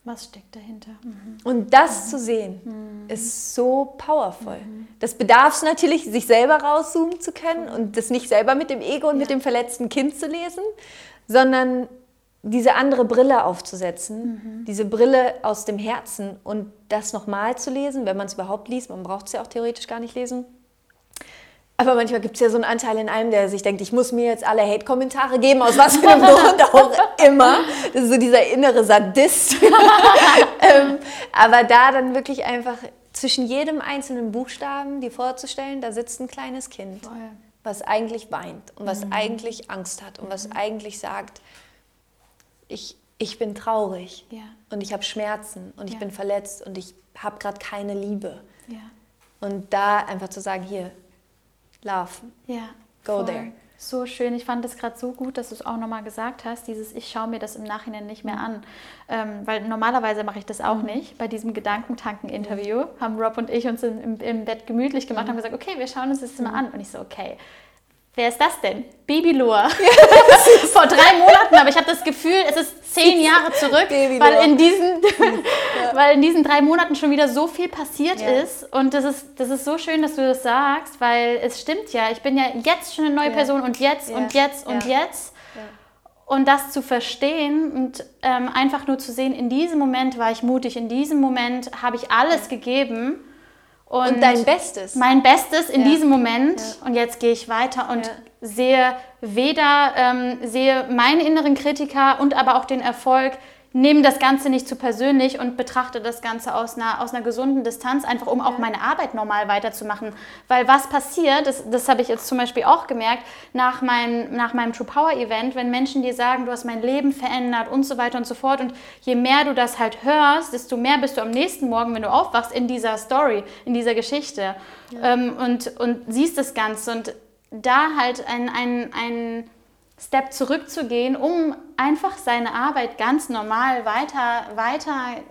Was steckt dahinter? Mhm. Und das mhm. zu sehen, mhm. ist so powerful. Mhm. Das bedarf es natürlich, sich selber rauszoomen zu können und das nicht selber mit dem Ego und ja. mit dem verletzten Kind zu lesen, sondern diese andere Brille aufzusetzen, mhm. diese Brille aus dem Herzen und das nochmal zu lesen, wenn man es überhaupt liest. Man braucht es ja auch theoretisch gar nicht lesen aber manchmal gibt es ja so einen Anteil in einem, der sich denkt, ich muss mir jetzt alle Hate-Kommentare geben, aus was für einem [laughs] Grund auch immer. Das ist so dieser innere Sadist. [laughs] ähm, aber da dann wirklich einfach zwischen jedem einzelnen Buchstaben dir vorzustellen, da sitzt ein kleines Kind, Voll. was eigentlich weint und was mhm. eigentlich Angst hat und mhm. was eigentlich sagt, ich, ich bin traurig ja. und ich habe Schmerzen und ja. ich bin verletzt und ich habe gerade keine Liebe. Ja. Und da einfach zu sagen, hier, Love. Ja. Go voll. there. So schön. Ich fand es gerade so gut, dass du es auch nochmal gesagt hast, dieses Ich schaue mir das im Nachhinein nicht mehr mhm. an. Ähm, weil normalerweise mache ich das auch mhm. nicht. Bei diesem Gedankentanken-Interview haben Rob und ich uns im, im Bett gemütlich gemacht und mhm. haben gesagt, okay, wir schauen uns das mal mhm. an. Und ich so, okay, Wer ist das denn? Babylor. [laughs] Vor drei Monaten, aber ich habe das Gefühl, es ist zehn Jahre zurück, weil in, diesen, [laughs] ja. weil in diesen drei Monaten schon wieder so viel passiert ja. ist. Und das ist, das ist so schön, dass du das sagst, weil es stimmt ja. Ich bin ja jetzt schon eine neue ja. Person und jetzt und jetzt und jetzt. Und das zu verstehen und ähm, einfach nur zu sehen, in diesem Moment war ich mutig, in diesem Moment habe ich alles gegeben und, und, dein Bestes. Mein Bestes in ja. diesem Moment. Ja. Und jetzt gehe ich weiter und ja. sehe weder, ähm, sehe meinen inneren Kritiker und aber auch den Erfolg nehme das Ganze nicht zu persönlich und betrachte das Ganze aus einer, aus einer gesunden Distanz, einfach um auch meine Arbeit normal weiterzumachen. Weil was passiert, das, das habe ich jetzt zum Beispiel auch gemerkt, nach, mein, nach meinem True Power Event, wenn Menschen dir sagen, du hast mein Leben verändert und so weiter und so fort. Und je mehr du das halt hörst, desto mehr bist du am nächsten Morgen, wenn du aufwachst, in dieser Story, in dieser Geschichte ja. ähm, und, und siehst das Ganze. Und da halt ein, ein, ein Step zurückzugehen, um einfach seine Arbeit ganz normal weiter, weiter,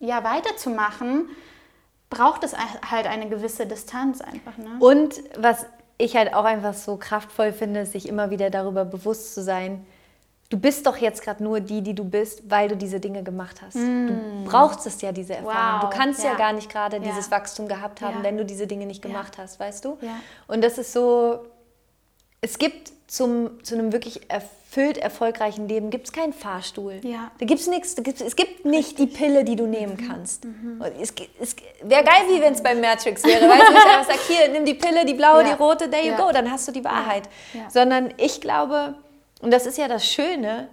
ja, weiterzumachen, braucht es halt eine gewisse Distanz einfach. Ne? Und was ich halt auch einfach so kraftvoll finde, sich immer wieder darüber bewusst zu sein, du bist doch jetzt gerade nur die, die du bist, weil du diese Dinge gemacht hast. Mm. Du brauchst es ja, diese Erfahrung. Wow. Du kannst ja. ja. gar nicht gerade ja. dieses Wachstum gehabt haben, ja. wenn du diese Dinge nicht gemacht hast, weißt du? Und das ist so, es gibt zum, zu einem wirklich erfüllt erfolgreichen Leben gibt es keinen Fahrstuhl. Ja. Da gibt's nichts. es gibt nicht Richtig. die Pille, die du nehmen mhm. kannst. Mhm. Es, es wäre geil, wie wenn es beim Matrix wäre. Weißt du, ich einfach sage, hier, nimm die Pille, die blaue, ja. die rote, there you ja. go, dann hast du die Wahrheit. Sondern ich glaube, und das ist ja das Schöne,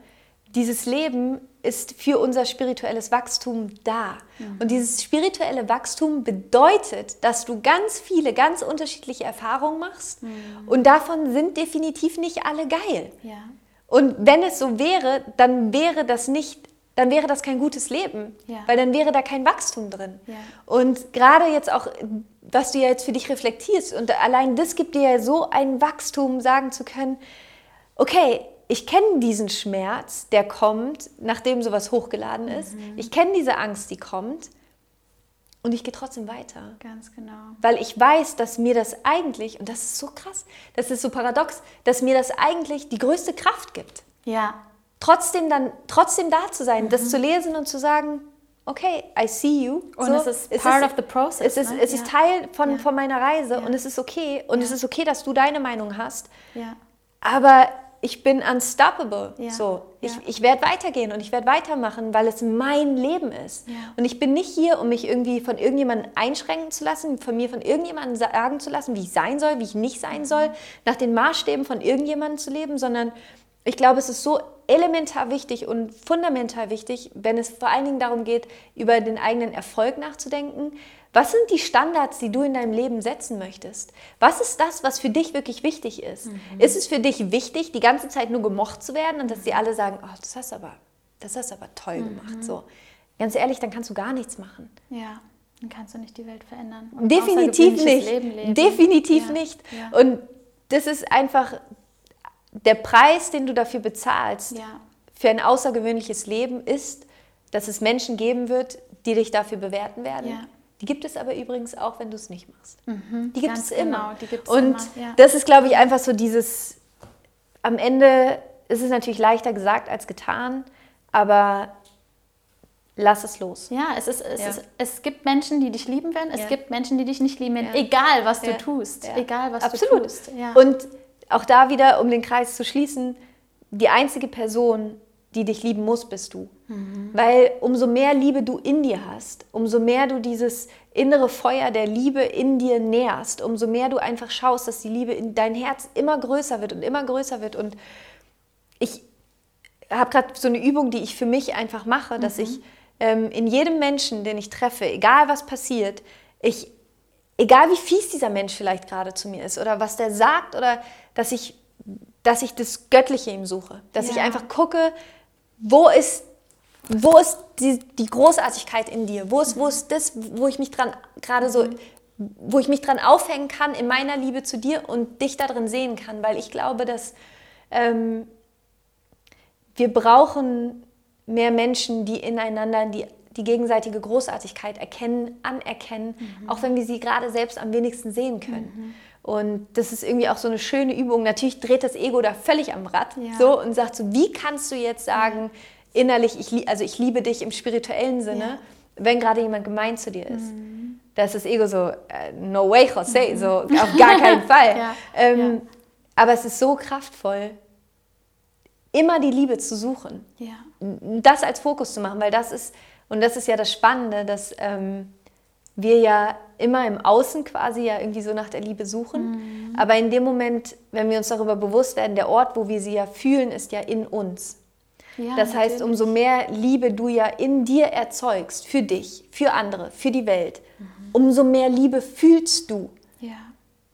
dieses Leben ist für unser spirituelles Wachstum da. Mhm. Und dieses spirituelle Wachstum bedeutet, dass du ganz viele, ganz unterschiedliche Erfahrungen machst. Mhm. Und davon sind definitiv nicht alle geil. Ja. Und wenn es so wäre, dann wäre das nicht, dann wäre das kein gutes Leben, ja. weil dann wäre da kein Wachstum drin. Ja. Und gerade jetzt auch, was du ja jetzt für dich reflektierst, und allein das gibt dir ja so ein Wachstum, sagen zu können, okay, ich kenne diesen Schmerz, der kommt, nachdem sowas hochgeladen ist. Mhm. Ich kenne diese Angst, die kommt. Und ich gehe trotzdem weiter. Ganz genau. Weil ich weiß, dass mir das eigentlich, und das ist so krass, das ist so paradox, dass mir das eigentlich die größte Kraft gibt. Ja. Trotzdem dann, trotzdem da zu sein, mhm. das zu lesen und zu sagen, okay, I see you. Und so, es ist part es ist, of the process. Es ist, ne? es ist ja. Teil von, ja. von meiner Reise ja. und es ist okay. Und es ist okay, dass du deine Meinung hast. Ja. Aber ich bin unstoppable. Ja. So, ich, ja. ich werde weitergehen und ich werde weitermachen, weil es mein Leben ist. Ja. Und ich bin nicht hier, um mich irgendwie von irgendjemandem einschränken zu lassen, von mir von irgendjemandem sagen zu lassen, wie ich sein soll, wie ich nicht sein soll, nach den Maßstäben von irgendjemandem zu leben, sondern ich glaube, es ist so elementar wichtig und fundamental wichtig, wenn es vor allen Dingen darum geht, über den eigenen Erfolg nachzudenken, was sind die Standards, die du in deinem Leben setzen möchtest? Was ist das, was für dich wirklich wichtig ist? Mhm. Ist es für dich wichtig, die ganze Zeit nur gemocht zu werden und dass sie alle sagen, oh, das hast aber, das hast aber toll mhm. gemacht. So, ganz ehrlich, dann kannst du gar nichts machen. Ja. dann kannst du nicht die Welt verändern. Definitiv nicht. Definitiv ja. nicht. Ja. Und das ist einfach der Preis, den du dafür bezahlst, ja. für ein außergewöhnliches Leben, ist, dass es Menschen geben wird, die dich dafür bewerten werden. Die gibt es aber übrigens auch, wenn du es nicht machst. Mhm, die gibt es immer. Genau, Und immer, das ist, glaube ich, einfach so dieses, am Ende ist es natürlich leichter gesagt als getan, aber lass es los. Ja, es, ist, es, ja. Ist, es gibt Menschen, die dich lieben werden, es ja. gibt Menschen, die dich nicht lieben werden, ja. egal was du tust. Egal was Absolut. du tust. Und auch da wieder, um den Kreis zu schließen, die einzige Person, die dich lieben muss, bist du. Mhm. Weil umso mehr Liebe du in dir hast, umso mehr du dieses innere Feuer der Liebe in dir nährst, umso mehr du einfach schaust, dass die Liebe in dein Herz immer größer wird und immer größer wird. Und ich habe gerade so eine Übung, die ich für mich einfach mache, dass mhm. ich ähm, in jedem Menschen, den ich treffe, egal was passiert, ich, egal wie fies dieser Mensch vielleicht gerade zu mir ist oder was der sagt oder dass ich, dass ich das Göttliche ihm suche, dass ja. ich einfach gucke, wo ist, wo ist die, die Großartigkeit in dir, wo ist, wo ist das, wo ich mich dran gerade so wo ich mich dran aufhängen kann in meiner Liebe zu dir und dich darin sehen kann, weil ich glaube, dass ähm, wir brauchen mehr Menschen, die ineinander die, die gegenseitige Großartigkeit erkennen, anerkennen, mhm. auch wenn wir sie gerade selbst am wenigsten sehen können. Mhm. Und das ist irgendwie auch so eine schöne Übung. Natürlich dreht das Ego da völlig am Rad ja. so und sagt so, wie kannst du jetzt sagen, ja. innerlich, ich, also ich liebe dich im spirituellen Sinne, ja. wenn gerade jemand gemein zu dir ist. Mhm. Da ist das Ego so, uh, no way, José, mhm. so auf gar keinen [laughs] Fall. Ähm, aber es ist so kraftvoll, immer die Liebe zu suchen. Ja. Das als Fokus zu machen, weil das ist, und das ist ja das Spannende, dass ähm, wir ja immer im Außen quasi ja irgendwie so nach der Liebe suchen. Mhm. Aber in dem Moment, wenn wir uns darüber bewusst werden, der Ort, wo wir sie ja fühlen, ist ja in uns. Ja, das heißt, natürlich. umso mehr Liebe du ja in dir erzeugst, für dich, für andere, für die Welt, mhm. umso mehr Liebe fühlst du. Ja.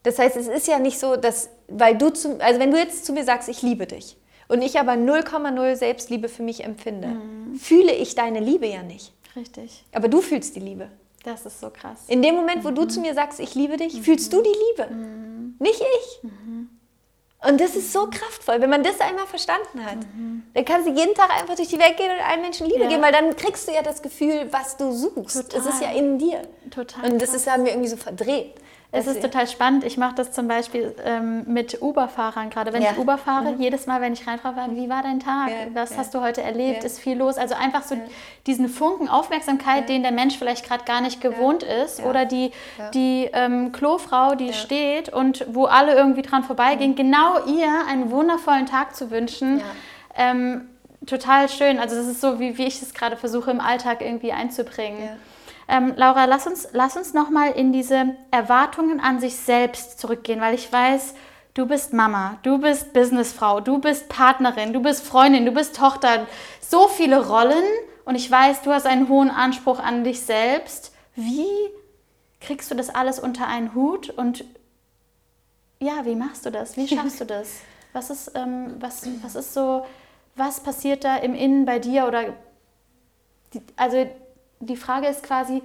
Das heißt, es ist ja nicht so, dass, weil du, zu, also wenn du jetzt zu mir sagst, ich liebe dich, und ich aber 0,0 Selbstliebe für mich empfinde, mhm. fühle ich deine Liebe ja nicht. Richtig. Aber du fühlst die Liebe. Das ist so krass. In dem Moment, wo mhm. du zu mir sagst, ich liebe dich, mhm. fühlst du die Liebe. Mhm. Nicht ich. Mhm. Und das ist so kraftvoll, wenn man das einmal verstanden hat. Mhm. Dann kannst du jeden Tag einfach durch die Welt gehen und allen Menschen Liebe ja. geben, weil dann kriegst du ja das Gefühl, was du suchst. Total. Es ist ja in dir. Total. Und das ist, haben wir irgendwie so verdreht. Es ist total spannend. Ich mache das zum Beispiel ähm, mit Uber-Fahrern gerade. Wenn ja. ich Uber fahre, mhm. jedes Mal, wenn ich reinfahre, wie war dein Tag? Ja. Was ja. hast du heute erlebt? Ist viel los? Also einfach so diesen Funken Aufmerksamkeit, den der Mensch vielleicht gerade gar nicht gewohnt ist. Oder die, die ähm, Klofrau, die steht und wo alle irgendwie dran vorbeigehen, genau ihr einen wundervollen Tag zu wünschen. Ähm, total schön. Also das ist so, wie, wie ich es gerade versuche im Alltag irgendwie einzubringen. Ähm, Laura, lass uns, lass uns nochmal in diese Erwartungen an sich selbst zurückgehen, weil ich weiß, du bist Mama, du bist Businessfrau, du bist Partnerin, du bist Freundin, du bist Tochter. So viele Rollen und ich weiß, du hast einen hohen Anspruch an dich selbst. Wie kriegst du das alles unter einen Hut und ja, wie machst du das? Wie [laughs] schaffst du das? Was ist, ähm, was, was ist so, was passiert da im Innen bei dir oder die, also die Frage ist quasi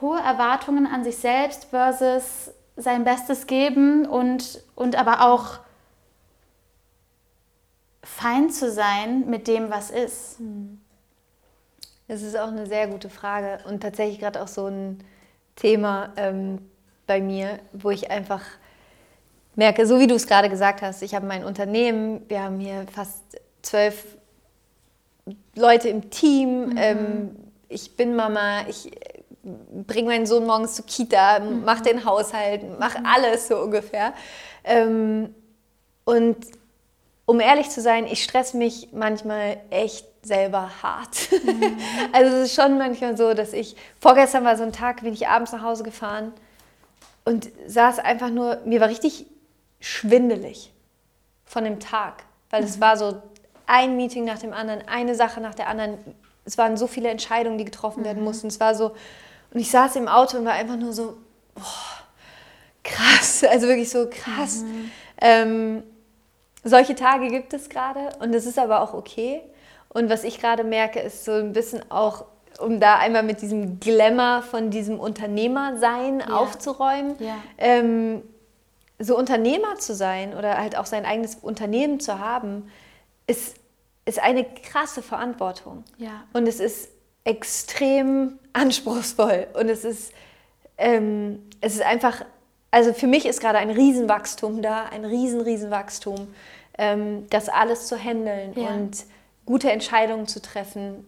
hohe Erwartungen an sich selbst versus sein Bestes geben und, und aber auch fein zu sein mit dem, was ist. Hm. Das ist auch eine sehr gute Frage und tatsächlich gerade auch so ein Thema ähm, bei mir, wo ich einfach merke, so wie du es gerade gesagt hast, ich habe mein Unternehmen, wir haben hier fast zwölf Leute im Team, mhm. ähm, ich bin Mama, ich äh, bringe meinen Sohn morgens zur Kita, mhm. mache den Haushalt, mache mhm. alles so ungefähr. Ähm, und um ehrlich zu sein, ich stress mich manchmal echt selber hart. Mhm. [laughs] also es ist schon manchmal so, dass ich, vorgestern war so ein Tag, bin ich abends nach Hause gefahren und saß einfach nur, mir war richtig schwindelig von dem Tag, weil es war so ein Meeting nach dem anderen, eine Sache nach der anderen es waren so viele Entscheidungen, die getroffen werden mhm. mussten. Es war so, und ich saß im Auto und war einfach nur so, boah, krass, [laughs] also wirklich so krass. Mhm. Ähm, solche Tage gibt es gerade und das ist aber auch okay. Und was ich gerade merke, ist so ein bisschen auch um da einmal mit diesem Glamour von diesem Unternehmersein ja. aufzuräumen. Ja. Ähm, so Unternehmer zu sein oder halt auch sein eigenes Unternehmen zu haben, ist, ist eine krasse Verantwortung. Ja. Und es ist extrem anspruchsvoll. Und es ist, ähm, es ist einfach, also für mich ist gerade ein Riesenwachstum da, ein riesen, Riesenwachstum, ähm, das alles zu handeln ja. und gute Entscheidungen zu treffen,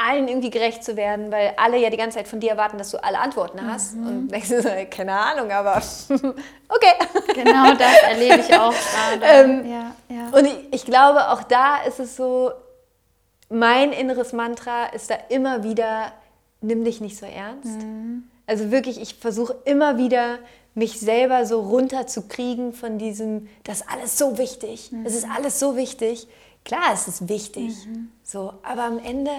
allen irgendwie gerecht zu werden, weil alle ja die ganze Zeit von dir erwarten, dass du alle Antworten hast. Mhm. Und [laughs] denkst du so, keine Ahnung, aber [laughs] okay. Genau das erlebe ich auch gerade. [laughs] Ähm, ja, ja. Und ich, ich, glaube, auch da ist es so, mein inneres Mantra ist da immer wieder, nimm dich nicht so ernst. Mhm. Also wirklich, ich versuche immer wieder, mich selber so runterzukriegen von diesem, das ist alles so wichtig, es ist mhm. alles so wichtig. Klar, es ist wichtig, mhm. so, aber am Ende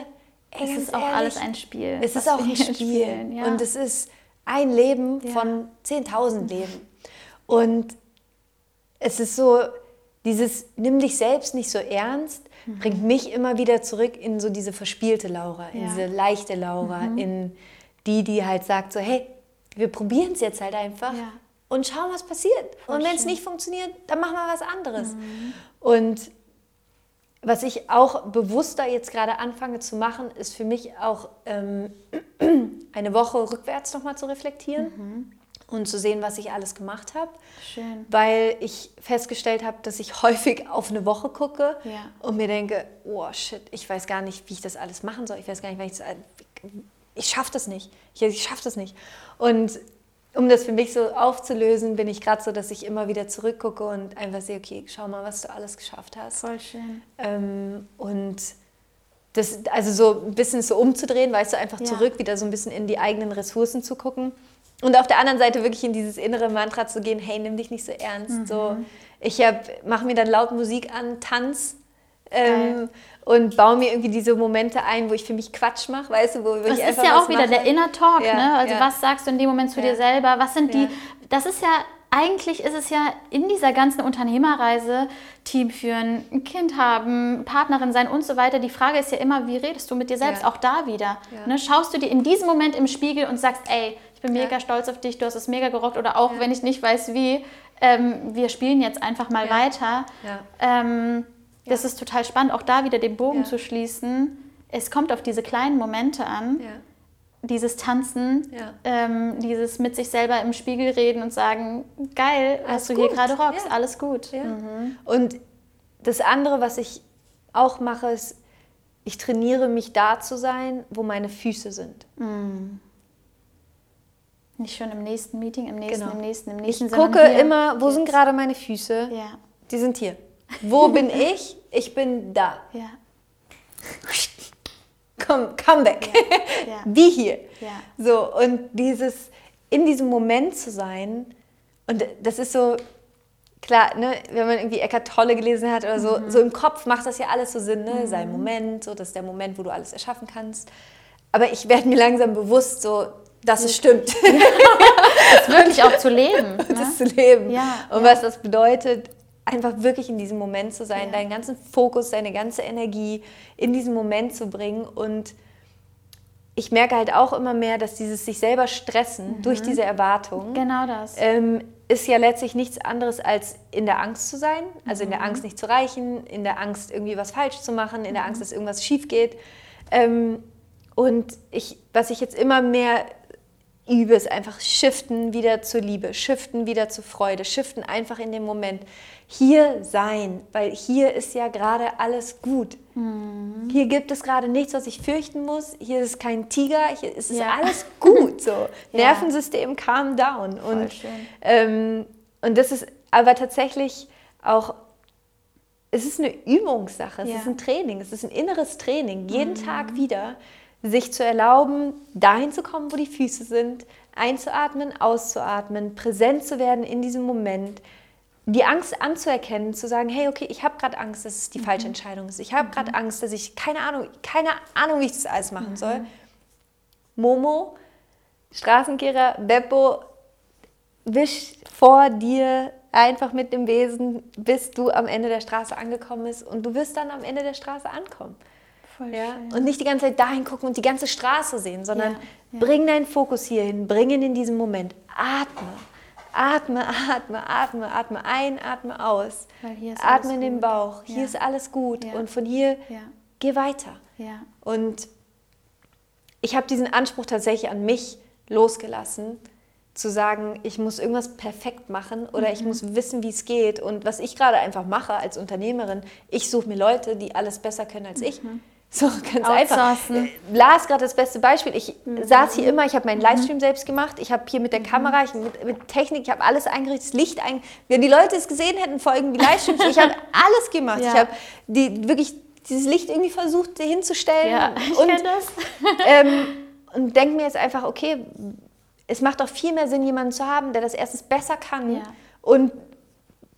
Ey, es ist auch ehrlich, alles ein Spiel. Es ist auch ein Spiel. Spielen, ja. Und es ist ein Leben ja. von 10.000 Leben. Und es ist so, dieses Nimm dich selbst nicht so ernst, mhm. bringt mich immer wieder zurück in so diese verspielte Laura, in ja. diese leichte Laura, mhm. in die, die halt sagt so, hey, wir probieren es jetzt halt einfach und schauen, was passiert. Voll und wenn es nicht funktioniert, dann machen wir was anderes. Mhm. Und was ich auch bewusster jetzt gerade anfange zu machen, ist für mich auch ähm, [clears throat] eine Woche rückwärts nochmal zu reflektieren mhm. und zu sehen, was ich alles gemacht habe. Schön. Weil ich festgestellt habe, dass ich [laughs] häufig auf eine Woche gucke ja. und mir denke, oh shit, ich weiß gar nicht, wie ich das alles machen soll. Ich weiß gar nicht, wie ich das, ich schaffe das nicht. Ich, ich schaffe das nicht. Und um das für mich so aufzulösen, bin ich gerade so, dass ich immer wieder zurückgucke und einfach sehe, okay, schau mal, was du alles geschafft hast. Voll schön. Ähm, und das, also so ein bisschen so umzudrehen, weißt du, einfach ja. zurück, wieder so ein bisschen in die eigenen Ressourcen zu gucken. Und auf der anderen Seite wirklich in dieses innere Mantra zu gehen, hey, nimm dich nicht so ernst. Mhm. So, ich mache mir dann laut Musik an, tanz. Ähm, und baue mir irgendwie diese Momente ein, wo ich für mich Quatsch mache, weißt du, wo das ich einfach ist ja auch wieder mache. der Inner Talk, ja, ne? Also ja. was sagst du in dem Moment zu ja. dir selber? Was sind die? Das ist ja eigentlich ist es ja in dieser ganzen Unternehmerreise Team führen, ein Kind haben, Partnerin sein und so weiter. Die Frage ist ja immer, wie redest du mit dir selbst? Auch da wieder. Ne? Schaust du dir in diesem Moment im Spiegel und sagst, ey, ich bin mega stolz auf dich, du hast es mega gerockt oder auch wenn ich nicht weiß wie, ähm, wir spielen jetzt einfach mal weiter. Ähm, das ist total spannend, auch da wieder den Bogen ja. zu schließen. Es kommt auf diese kleinen Momente an. Ja. Dieses Tanzen, ja. ähm, dieses mit sich selber im Spiegel reden und sagen, geil, was du gut. hier gerade rockst, alles gut. Mhm. Und das andere, was ich auch mache, ist, ich trainiere mich da zu sein, wo meine Füße sind. Mhm. Nicht schon im nächsten Meeting, im nächsten, genau. im nächsten, im nächsten. Ich gucke immer, wo sind gerade meine Füße? Ja. Die sind hier. Wo bin ich? Ich bin da. Ja. Komm, come back. Ja. Ja. [laughs] Wie hier. Ja. So, und dieses, in diesem Moment zu sein, und das ist so, klar, ne, wenn man irgendwie Eckart Tolle gelesen hat oder so, mhm. so im Kopf macht das ja alles so Sinn, ne? Mhm. Sein Moment, so, das ist der Moment, wo du alles erschaffen kannst. Aber ich werde mir langsam bewusst, so, dass es stimmt. Ja. [laughs] [laughs] das wirklich auch zu leben. Ne? Das zu leben. Ja, und was das bedeutet, einfach wirklich in diesem Moment zu sein, ja. deinen ganzen Fokus, deine ganze Energie in diesen Moment zu bringen. Und ich merke halt auch immer mehr, dass dieses sich selber stressen mhm. durch diese Erwartung. Genau das. Ähm, ist ja letztlich nichts anderes als in der Angst zu sein, also in der mhm. Angst nicht zu reichen, in der Angst irgendwie was falsch zu machen, in der Angst, mhm. dass irgendwas schief geht. Ähm, und ich, was ich jetzt immer mehr übe, ist einfach shiften wieder zur Liebe, shiften wieder zur Freude, shiften einfach in dem Moment hier sein, weil hier ist ja gerade alles gut. Mhm. Hier gibt es gerade nichts, was ich fürchten muss. Hier ist kein Tiger, hier ist ja. alles gut. So. [laughs] ja. Nervensystem calm down. Und, ähm, und das ist aber tatsächlich auch, es ist eine Übungssache, es ja. ist ein Training, es ist ein inneres Training, jeden mhm. Tag wieder sich zu erlauben, dahin zu kommen, wo die Füße sind, einzuatmen, auszuatmen, präsent zu werden in diesem Moment, die Angst anzuerkennen, zu sagen, hey, okay, ich habe gerade Angst, dass es die mhm. falsche Entscheidung ist. Ich habe mhm. gerade Angst, dass ich keine Ahnung, keine Ahnung, wie ich das alles machen mhm. soll. Momo, Straßenkehrer, Beppo, wisch vor dir einfach mit dem Wesen, bis du am Ende der Straße angekommen bist und du wirst dann am Ende der Straße ankommen. Voll ja? Schön. Und nicht die ganze Zeit dahin gucken und die ganze Straße sehen, sondern ja, ja. bring deinen Fokus hierhin, bring ihn in diesen Moment. Atme. Atme, atme, atme, atme ein, atme aus. atme in den Bauch. Hier ist alles gut. Und von hier geh weiter. Und ich habe diesen Anspruch tatsächlich an mich losgelassen, zu sagen, ich muss irgendwas perfekt machen oder mhm. ich muss wissen, wie es geht. Und was ich gerade einfach mache als Unternehmerin, ich suche mir Leute, die alles besser können als ich. Mhm. So ganz einfach. Lars gerade das beste Beispiel. Ich mhm. saß hier immer, ich habe meinen mhm. Livestream selbst gemacht. Ich habe hier mit der mhm. Kamera, ich, mit, mit, Technik, ich habe alles eingerichtet, das Licht ein. Wenn die Leute es gesehen hätten, folgen die Livestreams. ich habe [laughs] alles gemacht. Ja. Ich habe die wirklich dieses Licht irgendwie versucht hinzustellen. Ja, ich und, das. [laughs] ähm, und denke mir jetzt einfach, okay, es macht doch viel mehr Sinn, jemanden zu haben, der das erstens besser kann ja. und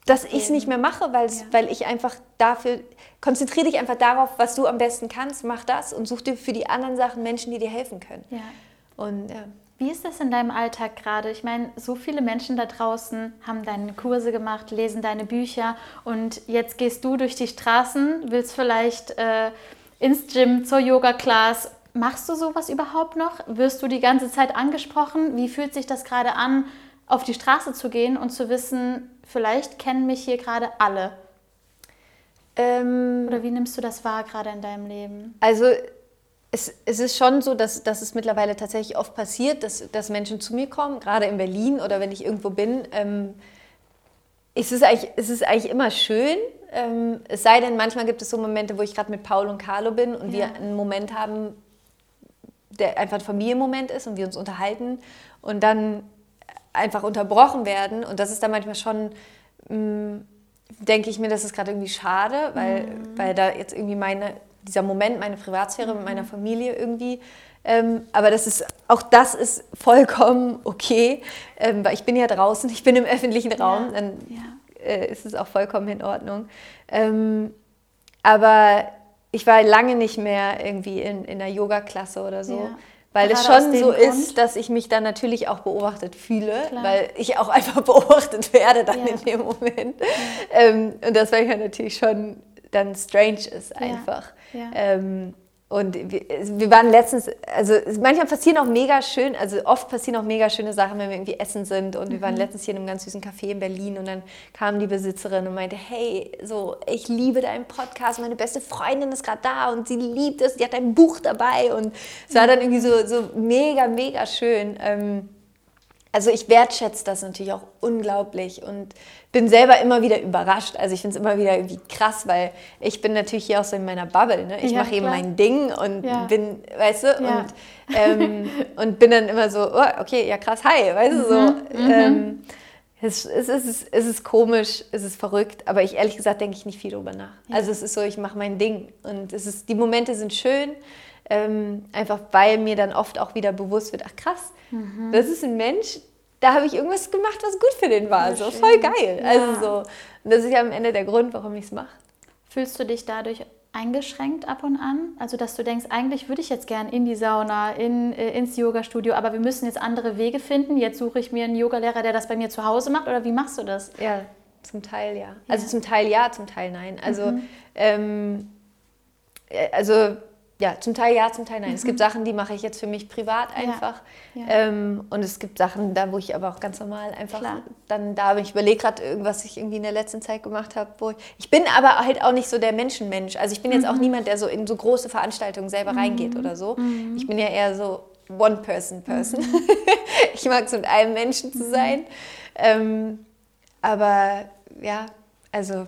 dass ich es nicht mehr mache, weil, ja. weil ich einfach dafür, konzentriere dich einfach darauf, was du am besten kannst, mach das und such dir für die anderen Sachen Menschen, die dir helfen können. Ja. Und ja. Wie ist das in deinem Alltag gerade? Ich meine, so viele Menschen da draußen haben deine Kurse gemacht, lesen deine Bücher und jetzt gehst du durch die Straßen, willst vielleicht äh, ins Gym, zur Yoga-Class Machst du sowas überhaupt noch? Wirst du die ganze Zeit angesprochen? Wie fühlt sich das gerade an, auf die Straße zu gehen und zu wissen, vielleicht kennen mich hier gerade alle? Ähm, Oder wie nimmst du das wahr gerade in deinem Leben? Also es, es, ist schon so, dass, dass es mittlerweile tatsächlich oft passiert, dass, dass Menschen zu mir kommen, gerade in Berlin oder wenn ich irgendwo bin. Ähm, es, ist eigentlich, es ist eigentlich immer schön, ähm, es sei denn, manchmal gibt es so Momente, wo ich gerade mit Paul und Carlo bin und ja. wir einen Moment haben, der einfach ein Familienmoment ist und wir uns unterhalten und dann einfach unterbrochen werden. Und das ist dann manchmal schon, mh, mm, denke ich mir, das ist gerade irgendwie schade, weil, mhm. weil da jetzt irgendwie meine, dieser Moment, meine Privatsphäre mhm. mit meiner Familie irgendwie ähm, aber das ist, auch das ist vollkommen okay, ähm, weil ich bin ja draußen, ich bin im öffentlichen Raum, ja. dann ja. Äh, ist es auch vollkommen in Ordnung. Ähm, aber ich war lange nicht mehr irgendwie in, in einer Yoga-Klasse oder so. Ja. Weil es schon so Grund. ist, dass ich mich dann natürlich auch beobachtet fühle, Klar. weil ich auch einfach [laughs] beobachtet werde dann ja. in dem Moment. Ja. Ähm, und das weil ja natürlich schon dann strange ist einfach. Ähm, und wir, waren letztens, also manchmal passieren auch mega schön, also oft passieren auch mega schöne Sachen, wenn wir irgendwie essen sind. Und wir waren mhm. letztens hier in einem ganz süßen Café in Berlin und dann kam die Besitzerin und meinte, hey, so, ich liebe deinen Podcast, meine beste Freundin ist gerade da und sie liebt es, die hat ein Buch dabei und es war dann irgendwie so, so mega, mega schön. Ähm, also ich wertschätze das natürlich auch unglaublich und bin selber immer wieder überrascht. Also ich finde es immer wieder irgendwie krass, weil ich bin natürlich hier auch so in meiner Bubble. Ne? Ich ja, mache eben mein Ding und ja. bin, weißt du, ja. und, ähm, [laughs] und bin dann immer so, oh, okay, ja krass, hi, weißt du, so. Mhm. mhm. Ähm, es, es, ist, es ist komisch, es ist verrückt, aber ich ehrlich gesagt denke ich nicht viel darüber nach. Also es ist so, ich mache mein Ding und es ist, die Momente sind schön, ähm, einfach weil mir dann oft auch wieder bewusst wird, ach krass, mhm. das ist ein Mensch, da habe ich irgendwas gemacht, was gut für den war. so voll geil. Ja. Also so. Und das ist ja am Ende der Grund, warum ich es mache. Fühlst du dich dadurch eingeschränkt ab und an? Also, dass du denkst, eigentlich würde ich jetzt gern in die Sauna, in, äh, ins Yoga-Studio, aber wir müssen jetzt andere Wege finden. Jetzt suche ich mir einen Yogalehrer, der das bei mir zu Hause macht. Oder wie machst du das? Ja, zum Teil ja. ja. Also zum Teil ja, zum Teil nein. Also, mhm. ähm, äh, also ja, zum Teil ja, zum Teil nein. Mhm. Es gibt mhm. Sachen, die mache ich jetzt für mich privat einfach. Ja. Ja. Ähm, und es gibt Sachen, da wo ich aber auch ganz normal einfach Klar. dann da bin. Ich überlege gerade irgendwas, was ich irgendwie in der letzten Zeit gemacht habe. Wo ich, ich bin aber halt auch nicht so der Menschenmensch. Also ich bin jetzt mhm. auch niemand, der so in so große Veranstaltungen selber mhm. reingeht oder so. Mhm. Ich bin ja eher so One-Person-Person. -person. Mhm. [laughs] ich mag es mit einem Menschen zu sein. Ähm, aber ja, also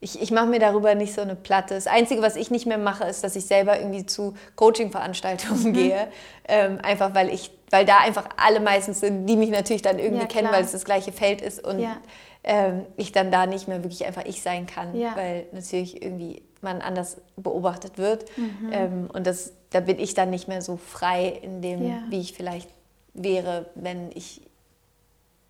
ich, ich mache mir darüber nicht so eine Platte. Das Einzige, was ich nicht mehr mache, ist, dass ich selber irgendwie zu Coaching-Veranstaltungen mhm. gehe. Ähm, einfach weil ich, weil da einfach alle meistens sind, die mich natürlich dann irgendwie ja, kennen, weil es das gleiche Feld ist und ja. ähm, ich dann da nicht mehr wirklich einfach ich sein kann, ja. weil natürlich irgendwie man anders beobachtet wird. Mhm. Ähm, und das, da bin ich dann nicht mehr so frei in dem, wie ich vielleicht wäre, wenn ich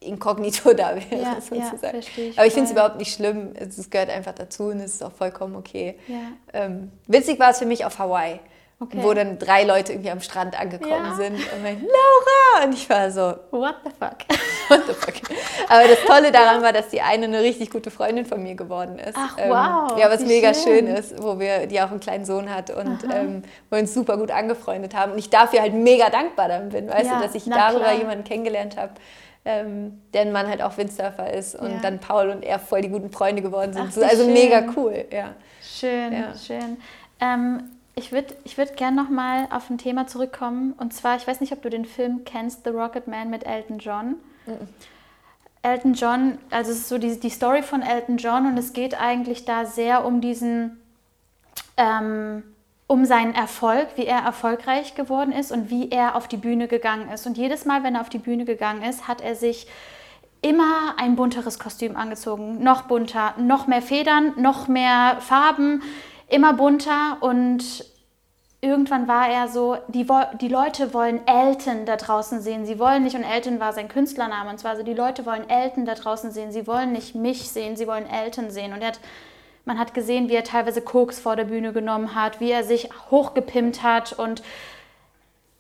inkognito [laughs] da wäre, ja, sozusagen. Ja, ich Aber ich finde es überhaupt nicht schlimm. Es gehört einfach dazu und es ist auch vollkommen okay. Ja. Ähm, witzig war es für mich auf Hawaii, okay. wo dann drei Leute irgendwie am Strand angekommen sind und meinten, Laura! Und ich war so, what the fuck? [laughs] what the fuck. Aber das Tolle daran war, dass die eine eine richtig gute Freundin von mir geworden ist. Ach, wow. Ähm, ja, was mega schön. schön. ist, wo wir, die auch einen kleinen Sohn hat und ähm, wir uns super gut angefreundet haben. Und ich dafür halt mega dankbar dann bin, weißt du, dass ich darüber klar. jemanden kennengelernt habe, ähm, deren Mann halt auch Windsurfer ist und ja. dann Paul und er voll die guten Freunde geworden sind. Ach, also schön. mega cool, ja. Schön, ja. schön. Ähm, ich würde ich würd gerne nochmal auf ein Thema zurückkommen. Und zwar, ich weiß nicht, ob du den Film kennst, The Rocket Man mit Elton John. Mhm. Elton John, also es ist so die, die Story von Elton John und es geht eigentlich da sehr um diesen, ähm, um seinen Erfolg, wie er erfolgreich geworden ist und wie er auf die Bühne gegangen ist. Und jedes Mal, wenn er auf die Bühne gegangen ist, hat er sich immer ein bunteres Kostüm angezogen. Noch bunter, noch mehr Federn, noch mehr Farben, immer bunter und irgendwann war er so, die, die Leute wollen Elton da draußen sehen. Sie wollen nicht, und Elton war sein Künstlername, und zwar so, die Leute wollen Elton da draußen sehen. Sie wollen nicht mich sehen, sie wollen Elton sehen. Und er hat, man hat gesehen, wie er teilweise Koks vor der Bühne genommen hat, wie er sich hochgepimpt hat und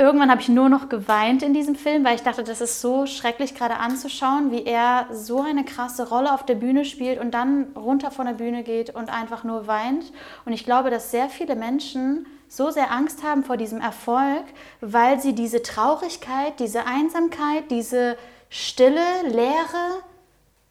irgendwann habe ich nur noch geweint in diesem Film, weil ich dachte, das ist so schrecklich gerade anzuschauen, wie er so eine krasse Rolle auf der Bühne spielt und dann runter von der Bühne geht und einfach nur weint. Und ich glaube, dass sehr viele Menschen so sehr Angst haben vor diesem Erfolg, weil sie diese Traurigkeit, diese Einsamkeit, diese Stille, Leere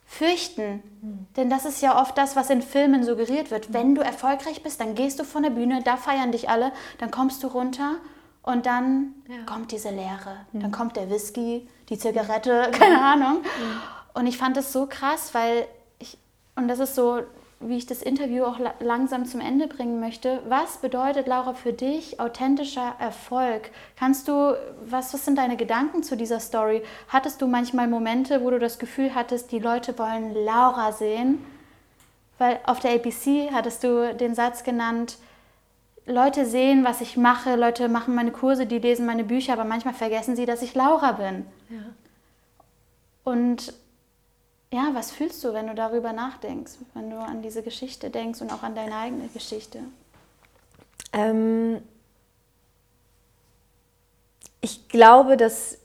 fürchten. Mhm. Denn das ist ja oft das, was in Filmen suggeriert wird. Wenn du erfolgreich bist, dann gehst du von der Bühne, da feiern dich alle, dann kommst du runter und dann ja. kommt diese Leere. Mhm. Dann kommt der Whisky, die Zigarette, [laughs] keine Ahnung. Mhm. Und ich fand es so krass, weil ich, und das ist so, wie ich das Interview auch langsam zum Ende bringen möchte. Was bedeutet, Laura, für dich authentischer Erfolg? Kannst du, was, was sind deine Gedanken zu dieser Story? Hattest du manchmal Momente, wo du das Gefühl hattest, die Leute wollen Laura sehen? Weil auf der APC hattest du den Satz genannt, Leute sehen, was ich mache, Leute machen meine Kurse, die lesen meine Bücher, aber manchmal vergessen sie, dass ich Laura bin. Ja. Und ja, was fühlst du, wenn du darüber nachdenkst, wenn du an diese Geschichte denkst und auch an deine eigene Geschichte? Ähm, ich glaube, dass,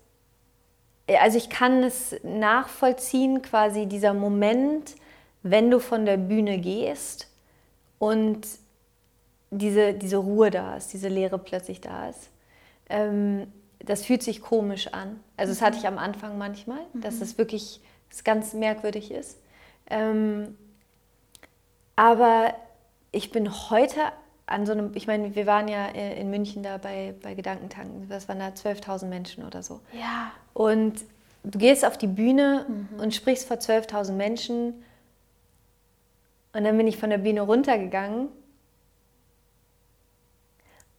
also ich kann es nachvollziehen, quasi dieser Moment, wenn du von der Bühne gehst und diese, diese Ruhe da ist, diese Leere plötzlich da ist. Ähm, das fühlt sich komisch an. Also das hatte ich am Anfang manchmal, mhm. dass es wirklich das ganz merkwürdig ist. Ähm, aber ich bin heute an so einem, ich meine, wir waren ja äh, in München da bei, bei Gedankentanken, das waren da 12.000 Menschen oder so. Ja. Und du gehst auf die Bühne mhm. und sprichst vor 12.000 Menschen und dann bin ich von der Bühne runtergegangen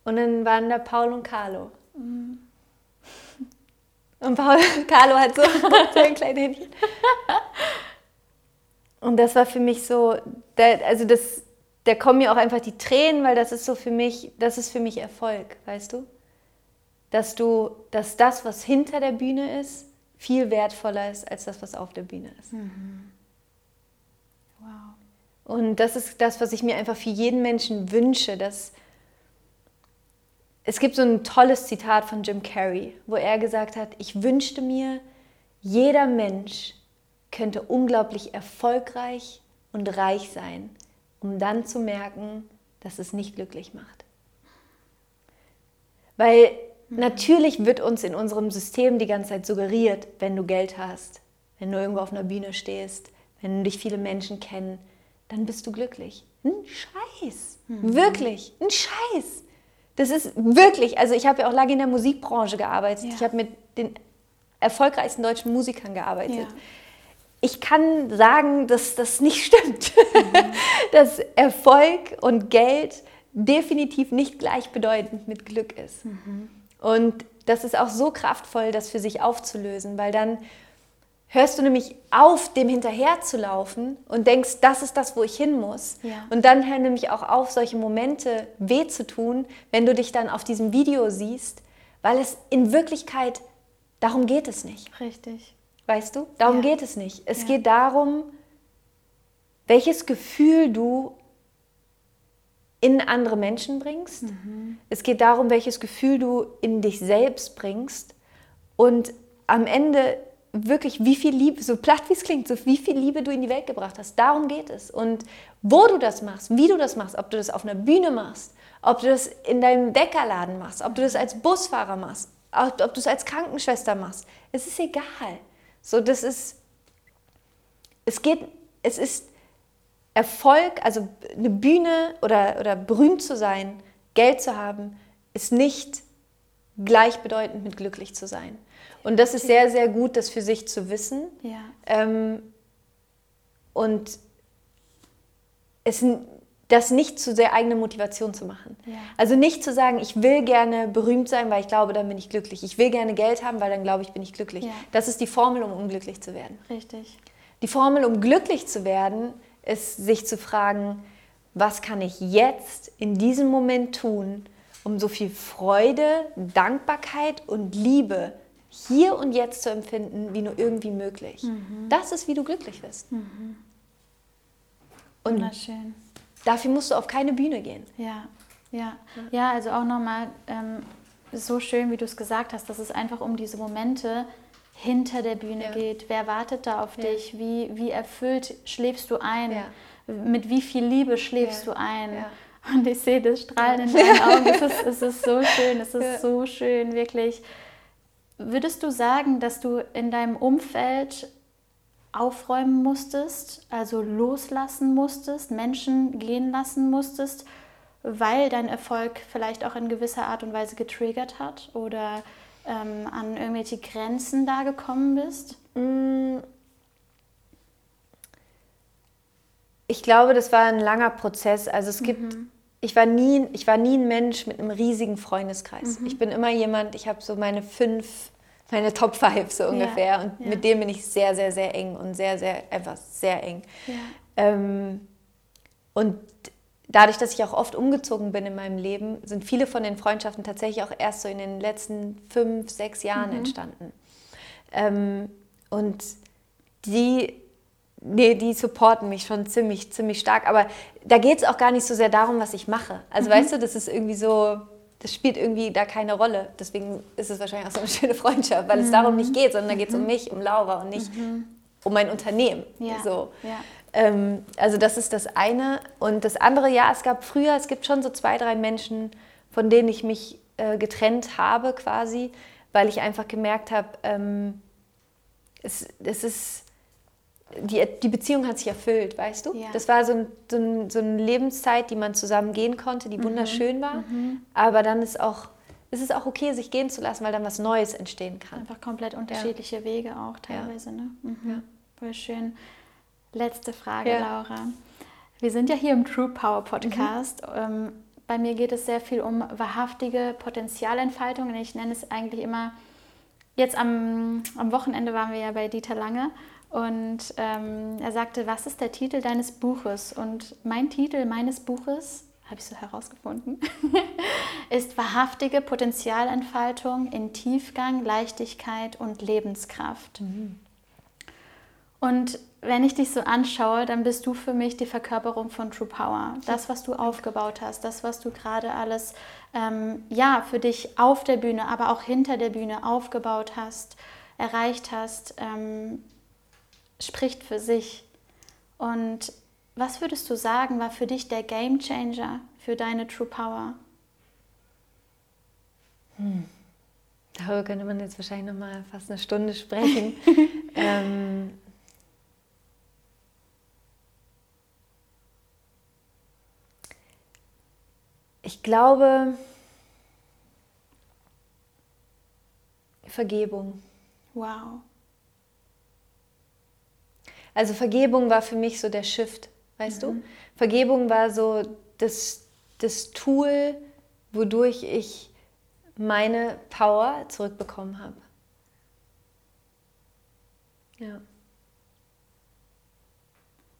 und dann waren da Paul und Carlo. Mhm. Und Paul, [laughs] Carlo hat so, [laughs] ein kleines Händchen. Und das war für mich so, da, also das, da kommen mir auch einfach die Tränen, weil das ist so für mich, das ist für mich Erfolg, weißt du? Dass du, dass das, was hinter der Bühne ist, viel wertvoller ist als das, was auf der Bühne ist. Mhm. Wow. Und das ist das, was ich mir einfach für jeden Menschen wünsche, dass es gibt so ein tolles Zitat von Jim Carrey, wo er gesagt hat, ich wünschte mir, jeder Mensch könnte unglaublich erfolgreich und reich sein, um dann zu merken, dass es nicht glücklich macht. Weil mhm. natürlich wird uns in unserem System die ganze Zeit suggeriert, wenn du Geld hast, wenn du irgendwo auf einer Bühne stehst, wenn dich viele Menschen kennen, dann bist du glücklich. Ein Scheiß. Mhm. Wirklich, ein Scheiß. Das ist wirklich, also ich habe ja auch lange in der Musikbranche gearbeitet. Ja. Ich habe mit den erfolgreichsten deutschen Musikern gearbeitet. Ja. Ich kann sagen, dass das nicht stimmt. Mhm. [laughs] dass Erfolg und Geld definitiv nicht gleichbedeutend mit Glück ist. Mhm. Und das ist auch so kraftvoll, das für sich aufzulösen, weil dann hörst du nämlich auf, dem hinterher zu laufen und denkst, das ist das, wo ich hin muss. Ja. Und dann hören nämlich auch auf, solche Momente weh zu tun, wenn du dich dann auf diesem Video siehst, weil es in Wirklichkeit, darum geht es nicht. Richtig. Weißt du? Darum ja. geht es nicht. Es ja. geht darum, welches Gefühl du in andere Menschen bringst. Mhm. Es geht darum, welches Gefühl du in dich selbst bringst. Und am Ende wirklich, wie viel Liebe, so platt wie es klingt, so wie viel Liebe du in die Welt gebracht hast. Darum geht es. Und wo du das machst, wie du das machst, ob du das auf einer Bühne machst, ob du das in deinem Bäckerladen machst, ob du das als Busfahrer machst, ob, ob du es als Krankenschwester machst, es ist egal. So, das ist, es geht, es ist Erfolg, also eine Bühne oder, oder berühmt zu sein, Geld zu haben, ist nicht gleichbedeutend mit glücklich zu sein. Und das ist sehr, sehr gut, das für sich zu wissen. Ja. Ähm, und es, das nicht zu sehr eigene Motivation zu machen. Ja. Also nicht zu sagen, ich will gerne berühmt sein, weil ich glaube, dann bin ich glücklich. Ich will gerne Geld haben, weil dann glaube ich, bin ich glücklich. Ja. Das ist die Formel, um unglücklich zu werden. Richtig. Die Formel, um glücklich zu werden, ist sich zu fragen, was kann ich jetzt in diesem Moment tun, um so viel Freude, Dankbarkeit und Liebe hier und jetzt zu empfinden, wie nur irgendwie möglich. Mhm. Das ist, wie du glücklich wirst. Mhm. Und Wunderschön. dafür musst du auf keine Bühne gehen. Ja, ja. Ja, also auch nochmal ähm, so schön, wie du es gesagt hast, dass es einfach um diese Momente hinter der Bühne Ja. geht. Wer wartet da auf Ja. dich? Wie, wie erfüllt schläfst du ein? Ja. Mit wie viel Liebe schläfst Ja. du ein? Und ich sehe das Strahlen in deinen Augen. Es ist, es ist so [laughs] schön, es ist Ja. so schön, wirklich. Würdest du sagen, dass du in deinem Umfeld aufräumen musstest, also loslassen musstest, Menschen gehen lassen musstest, weil dein Erfolg vielleicht auch in gewisser Art und Weise getriggert hat oder ähm, an irgendwelche Grenzen da gekommen bist? Mm. Ich glaube, das war ein langer Prozess. Also es gibt, ich war nie, ich war nie ein Mensch mit einem riesigen Freundeskreis. Ich bin immer jemand, ich habe so meine fünf, meine Top Five so ungefähr. Und ja. mit denen bin ich sehr, sehr, sehr eng und sehr, sehr, einfach sehr eng. Ja. Ähm, und dadurch, dass ich auch oft umgezogen bin in meinem Leben, sind viele von den Freundschaften tatsächlich auch erst so in den letzten fünf, sechs Jahren entstanden. Ähm, und die, nee, die supporten mich schon ziemlich, ziemlich stark. Aber da geht es auch gar nicht so sehr darum, was ich mache. Also weißt du, das ist irgendwie so, das spielt irgendwie da keine Rolle. Deswegen ist es wahrscheinlich auch so eine [laughs] schöne Freundschaft, weil es darum nicht geht, sondern da geht es um mich, um Laura und nicht um mein Unternehmen. Ja. So. Ja. Ähm, also das ist das eine. Und das andere, ja, es gab früher, es gibt schon so zwei, drei Menschen, von denen ich mich äh, getrennt habe quasi, weil ich einfach gemerkt habe, ähm, es, es ist, die, die Beziehung hat sich erfüllt, weißt du? Ja. Das war so, ein, so, ein, so eine Lebenszeit, die man zusammen gehen konnte, die wunderschön war. Aber dann ist auch, es ist auch okay, sich gehen zu lassen, weil dann was Neues entstehen kann. Einfach komplett unterschiedliche Wege auch teilweise. Ne? Mhm. Ja. Voll schön. Letzte Frage, Ja. Laura. Wir sind ja hier im True Power Podcast. Ähm, bei mir geht es sehr viel um wahrhaftige Potenzialentfaltung. Ich nenne es eigentlich immer, jetzt am, am Wochenende waren wir ja bei Dieter Lange und ähm, er sagte, was ist der Titel deines Buches? Und mein Titel meines Buches, habe ich so herausgefunden, [laughs] ist wahrhaftige Potenzialentfaltung in Tiefgang, Leichtigkeit und Lebenskraft. Und wenn ich dich so anschaue, dann bist du für mich die Verkörperung von True Power. Das, was du aufgebaut hast, das, was du gerade alles, ähm, ja, für dich auf der Bühne, aber auch hinter der Bühne aufgebaut hast, erreicht hast, ähm, spricht für sich. Und was würdest du sagen, war für dich der Game Changer für deine True Power? Darüber könnte man jetzt wahrscheinlich noch mal fast eine Stunde sprechen. [laughs] ähm, ich glaube, Vergebung. Wow. Also Vergebung war für mich so der Shift, weißt du? Vergebung war so das, das Tool, wodurch ich meine Power zurückbekommen habe. Ja.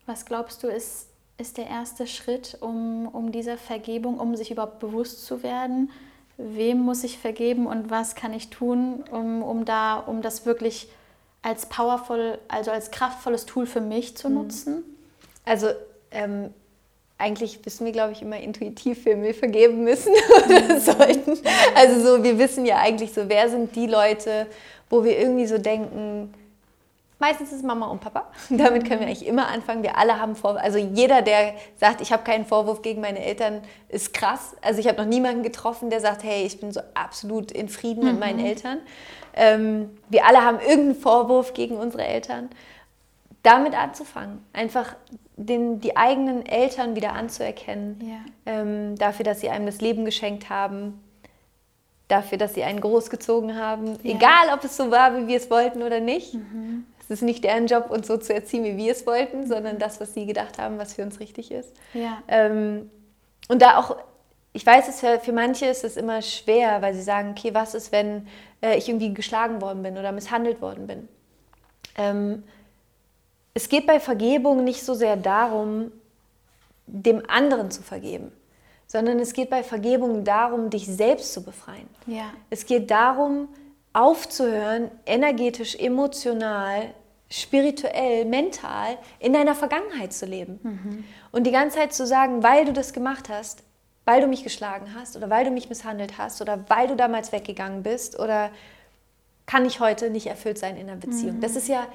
Was glaubst du, ist, ist der erste Schritt, um, um dieser Vergebung, um sich überhaupt bewusst zu werden? Wem muss ich vergeben und was kann ich tun, um, um, da, um das wirklich als powerful, also als kraftvolles Tool für mich zu nutzen? Also ähm, eigentlich wissen wir, glaube ich, immer intuitiv, wem wir vergeben müssen [laughs] oder sollten. Also so, wir wissen ja eigentlich so, wer sind die Leute, wo wir irgendwie so denken, Meistens ist es Mama und Papa. [laughs] Damit können wir eigentlich immer anfangen. Wir alle haben Vorwürfe. Also jeder, der sagt, ich habe keinen Vorwurf gegen meine Eltern, ist krass. Also ich habe noch niemanden getroffen, der sagt, hey, ich bin so absolut in Frieden mhm. mit meinen mhm. Eltern. Ähm, wir alle haben irgendeinen Vorwurf gegen unsere Eltern. Damit anzufangen, einfach den, die eigenen Eltern wieder anzuerkennen, ja. ähm, dafür, dass sie einem das Leben geschenkt haben, dafür, dass sie einen großgezogen haben, ja. egal ob es so war, wie wir es wollten oder nicht. Mhm. Es ist nicht deren Job, uns so zu erziehen, wie wir es wollten, sondern das, was sie gedacht haben, was für uns richtig ist. Ja. Ähm, und da auch, ich weiß, es für, für manche ist es immer schwer, weil sie sagen, okay, was ist, wenn äh, ich irgendwie geschlagen worden bin oder misshandelt worden bin? Ähm, es geht bei Vergebung nicht so sehr darum, dem anderen zu vergeben, sondern es geht bei Vergebung darum, dich selbst zu befreien. Ja. Es geht darum, aufzuhören, energetisch, emotional, spirituell, mental in deiner Vergangenheit zu leben. Mhm. Und die ganze Zeit zu sagen, weil du das gemacht hast, weil du mich geschlagen hast oder weil du mich misshandelt hast oder weil du damals weggegangen bist oder kann ich heute nicht erfüllt sein in einer Beziehung. Mhm. Das ist ja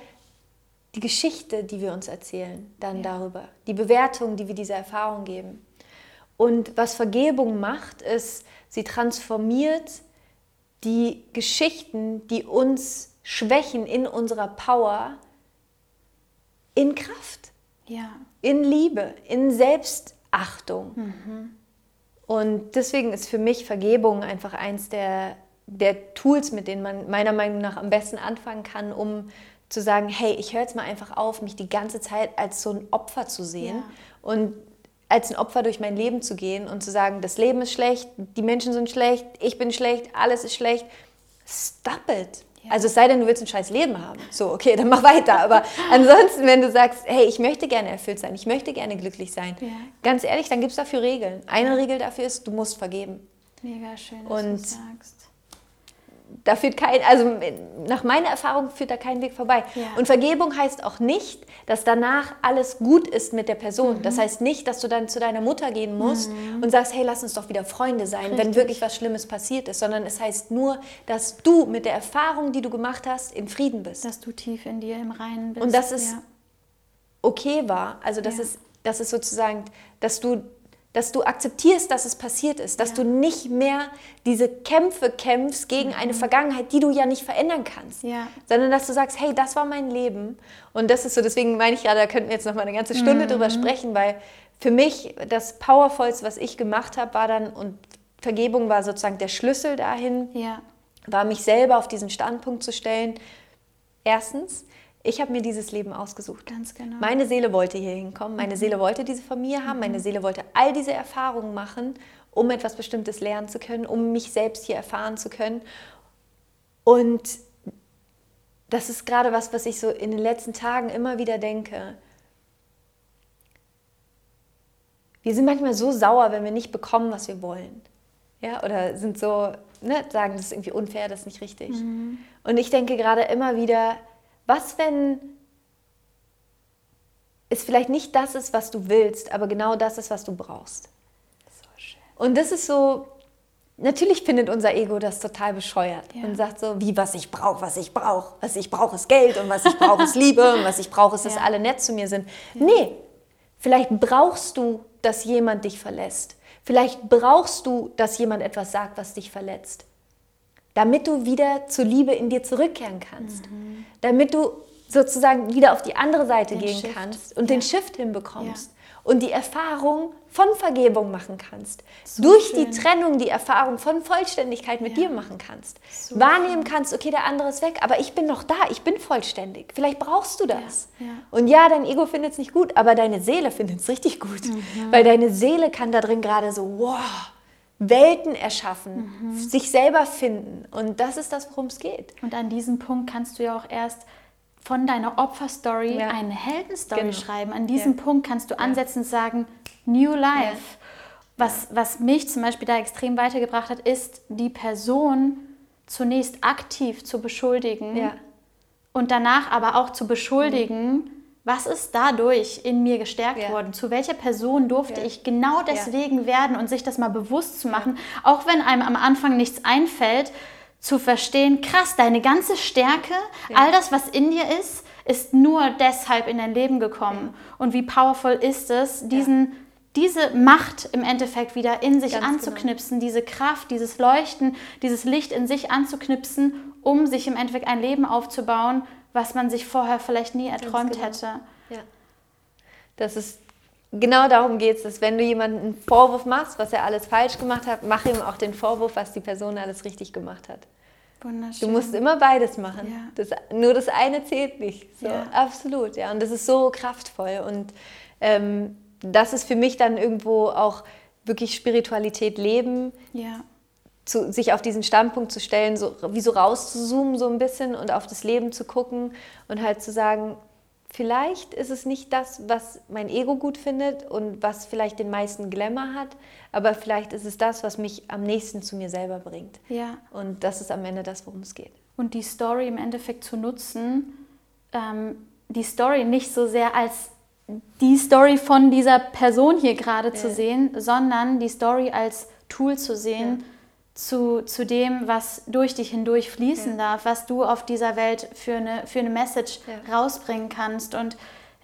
die Geschichte, die wir uns erzählen, dann ja. darüber, die Bewertung, die wir dieser Erfahrung geben. Und was Vergebung macht, ist, sie transformiert die Geschichten, die uns schwächen in unserer Power, in Kraft, ja. in Liebe, in Selbstachtung. Mhm. Und deswegen ist für mich Vergebung einfach eins der, der Tools, mit denen man meiner Meinung nach am besten anfangen kann, um zu sagen, hey, ich höre jetzt mal einfach auf, mich die ganze Zeit als so ein Opfer zu sehen ja. und als ein Opfer durch mein Leben zu gehen und zu sagen, das Leben ist schlecht, die Menschen sind schlecht, ich bin schlecht, alles ist schlecht. Stop it. Ja. Also es sei denn, du willst ein scheiß Leben haben. So, okay, dann mach weiter. Aber [laughs] ansonsten, wenn du sagst, hey, ich möchte gerne erfüllt sein, ich möchte gerne glücklich sein, ja. ganz ehrlich, dann gibt es dafür Regeln. Eine Regel dafür ist, du musst vergeben. Mega schön, dass und du sagst da führt kein, also nach meiner Erfahrung führt da kein Weg vorbei. Ja. Und Vergebung heißt auch nicht, dass danach alles gut ist mit der Person. Mhm. Das heißt nicht, dass du dann zu deiner Mutter gehen musst mhm. und sagst, hey, lass uns doch wieder Freunde sein, Richtig. wenn wirklich was Schlimmes passiert ist, sondern es heißt nur, dass du mit der Erfahrung, die du gemacht hast, in Frieden bist. Dass du tief in dir im Reinen bist. Und dass es ja. okay war. Also dass ja. es, dass es sozusagen, dass du dass du akzeptierst, dass es passiert ist, dass ja. du nicht mehr diese Kämpfe kämpfst gegen mhm. eine Vergangenheit, die du ja nicht verändern kannst, ja. sondern dass du sagst, hey, das war mein Leben und das ist so, deswegen meine ich ja, da könnten wir jetzt noch mal eine ganze Stunde mhm. drüber sprechen, weil für mich das Powervollste, was ich gemacht habe, war dann, und Vergebung war sozusagen der Schlüssel dahin, ja. war mich selber auf diesen Standpunkt zu stellen, erstens, ich habe mir dieses Leben ausgesucht. Ganz genau. Meine Seele wollte hier hinkommen, meine mhm. Seele wollte diese Familie haben, mhm. meine Seele wollte all diese Erfahrungen machen, um etwas Bestimmtes lernen zu können, um mich selbst hier erfahren zu können. Und das ist gerade was, was ich so in den letzten Tagen immer wieder denke. Wir sind manchmal so sauer, wenn wir nicht bekommen, was wir wollen. Ja, oder sind so, ne, sagen, das ist irgendwie unfair, das ist nicht richtig. Mhm. Und ich denke gerade immer wieder, was, wenn es vielleicht nicht das ist, was du willst, aber genau das ist, was du brauchst? So schön. Und das ist so, natürlich findet unser Ego das total bescheuert ja. und sagt so, wie was ich brauche, was ich brauche. Was ich brauche ist Geld und was ich brauche ist Liebe und was ich brauche ist, dass [laughs] ja. alle nett zu mir sind. Ja. Nee, vielleicht brauchst du, dass jemand dich verlässt. Vielleicht brauchst du, dass jemand etwas sagt, was dich verletzt damit du wieder zur Liebe in dir zurückkehren kannst, mhm. damit du sozusagen wieder auf die andere Seite den gehen Shift. kannst und ja. den Shift hinbekommst ja. und die Erfahrung von Vergebung machen kannst, so durch schön. die Trennung die Erfahrung von Vollständigkeit mit ja. dir machen kannst, so wahrnehmen schön. kannst, okay, der andere ist weg, aber ich bin noch da, ich bin vollständig. Vielleicht brauchst du das. Und ja, dein Ego findet es nicht gut, aber deine Seele findet es richtig gut, mhm. weil deine Seele kann da drin gerade so, wow Welten erschaffen, mhm. sich selber finden. Und das ist das, worum es geht. Und an diesem Punkt kannst du ja auch erst von deiner Opferstory ja. eine Heldenstory genau. schreiben. An diesem ja. Punkt kannst du ansetzen und sagen, New Life. Was, was mich zum Beispiel da extrem weitergebracht hat, ist, die Person zunächst aktiv zu beschuldigen und danach aber auch zu beschuldigen, mhm was ist dadurch in mir gestärkt ja. worden? Zu welcher Person durfte ja. ich genau deswegen ja. werden und sich das mal bewusst zu machen, auch wenn einem am Anfang nichts einfällt, zu verstehen, krass, deine ganze Stärke, all das, was in dir ist, ist nur deshalb in dein Leben gekommen. Und wie powerful ist es, diesen diese Macht im Endeffekt wieder in sich Ganz genau. anzuknipsen, genau. diese Kraft, dieses Leuchten, dieses Licht in sich anzuknipsen, um sich im Endeffekt ein Leben aufzubauen, was man sich vorher vielleicht nie erträumt genau. hätte. Ja. Das ist genau darum geht es, dass wenn du jemanden einen Vorwurf machst, was er alles falsch gemacht hat, mach ihm auch den Vorwurf, was die Person alles richtig gemacht hat. Wunderschön. Du musst immer beides machen. Ja. Das, nur das eine zählt nicht. So, ja. Absolut, ja. Und das ist so kraftvoll. Und ähm, das ist für mich dann irgendwo auch wirklich Spiritualität leben. Ja. Zu, sich auf diesen Standpunkt zu stellen, so, wie so rauszuzoomen so ein bisschen und auf das Leben zu gucken und halt zu sagen, vielleicht ist es nicht das, was mein Ego gut findet und was vielleicht den meisten Glamour hat, aber vielleicht ist es das, was mich am nächsten zu mir selber bringt. Ja. Und das ist am Ende das, worum es geht. Und die Story im Endeffekt zu nutzen, ähm, die Story nicht so sehr als die Story von dieser Person hier gerade ja. zu sehen, sondern die Story als Tool zu sehen ja. Zu, zu dem, was durch dich hindurch fließen ja. darf, was du auf dieser Welt für eine, für eine Message rausbringen kannst. Und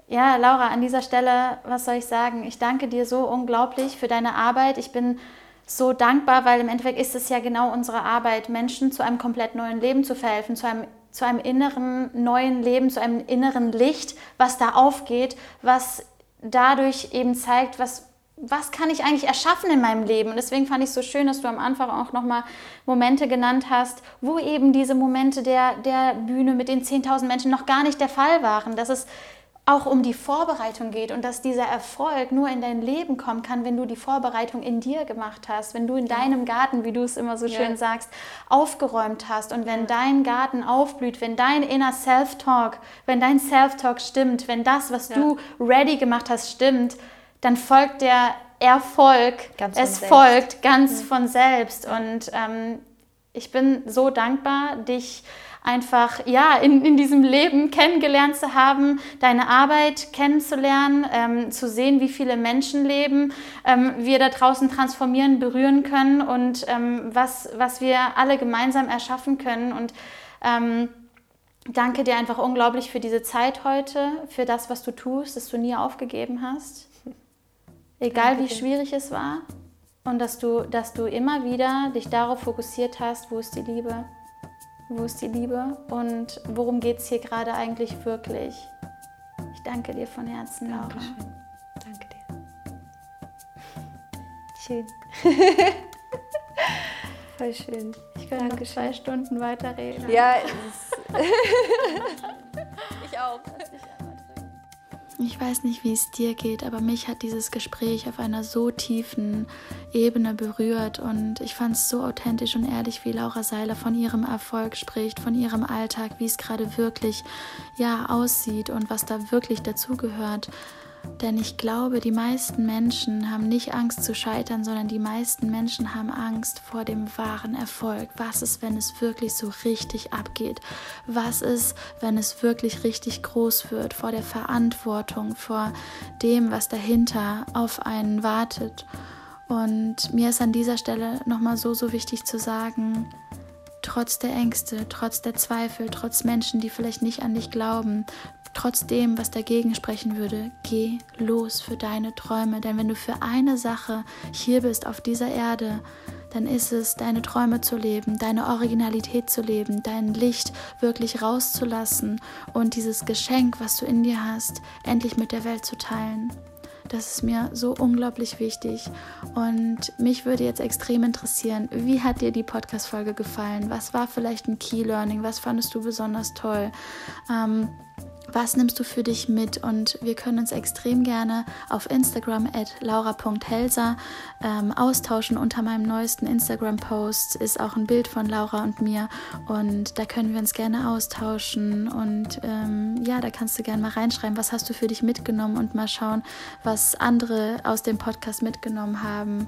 ja, Laura, an dieser Stelle, was soll ich sagen? Ich danke dir so unglaublich für deine Arbeit. Ich bin so dankbar, weil im Endeffekt ist es ja genau unsere Arbeit, Menschen zu einem komplett neuen Leben zu verhelfen, zu einem zu einem inneren neuen Leben, zu einem inneren Licht, was da aufgeht, was dadurch eben zeigt, was, was kann ich eigentlich erschaffen in meinem Leben. Und deswegen fand ich es so schön, dass du am Anfang auch nochmal Momente genannt hast, wo eben diese Momente der, der Bühne mit den 10.000 Menschen noch gar nicht der Fall waren. Dass es auch um die Vorbereitung geht und dass dieser Erfolg nur in dein Leben kommen kann, wenn du die Vorbereitung in dir gemacht hast, wenn du in deinem Garten, wie du es immer so schön ja. sagst, aufgeräumt hast und wenn dein Garten aufblüht, wenn dein inner Self-Talk, wenn dein Self-Talk stimmt, wenn das, was ja. du ready gemacht hast, stimmt, dann folgt der Erfolg, ganz es folgt ganz ja. von selbst und ähm, ich bin so dankbar, dich einfach ja, in, in diesem Leben kennengelernt zu haben, deine Arbeit kennenzulernen, ähm, zu sehen, wie viele Menschenleben ähm, wir da draußen transformieren, berühren können und ähm, was, was wir alle gemeinsam erschaffen können. Und ähm, danke dir einfach unglaublich für diese Zeit heute, für das, was du tust, dass du nie aufgegeben hast. Egal wie schwierig es war. Und dass du, dass du immer wieder dich darauf fokussiert hast, wo ist die Liebe. Wo ist die Liebe und worum geht es hier gerade eigentlich wirklich? Ich danke dir von Herzen, Laura. Dankeschön. Danke dir. Schön. [laughs] Voll schön. Ich könnte noch zwei Stunden weiterreden. Ja, [laughs] ich auch. Ich weiß nicht, wie es dir geht, aber mich hat dieses Gespräch auf einer so tiefen Ebene berührt und ich fand es so authentisch und ehrlich, wie Laura Seiler von ihrem Erfolg spricht, von ihrem Alltag, wie es gerade wirklich ja aussieht und was da wirklich dazugehört. Denn ich glaube, die meisten Menschen haben nicht Angst zu scheitern, sondern die meisten Menschen haben Angst vor dem wahren Erfolg. Was ist, wenn es wirklich so richtig abgeht? Was ist, wenn es wirklich richtig groß wird? Vor der Verantwortung, vor dem, was dahinter auf einen wartet. Und mir ist an dieser Stelle nochmal so, so wichtig zu sagen, trotz der Ängste, trotz der Zweifel, trotz Menschen, die vielleicht nicht an dich glauben, trotzdem, was dagegen sprechen würde, geh los für deine Träume. Denn wenn du für eine Sache hier bist auf dieser Erde, dann ist es, deine Träume zu leben, deine Originalität zu leben, dein Licht wirklich rauszulassen und dieses Geschenk, was du in dir hast, endlich mit der Welt zu teilen. Das ist mir so unglaublich wichtig. Und mich würde jetzt extrem interessieren, wie hat dir die Podcast-Folge gefallen? Was war vielleicht ein Key Learning? Was fandest du besonders toll? Ähm, was nimmst du für dich mit? Und wir können uns extrem gerne auf Instagram at laura.helser ähm, austauschen. Unter meinem neuesten Instagram-Post ist auch ein Bild von Laura und mir und da können wir uns gerne austauschen. Und ähm, ja, da kannst du gerne mal reinschreiben, was hast du für dich mitgenommen und mal schauen, was andere aus dem Podcast mitgenommen haben.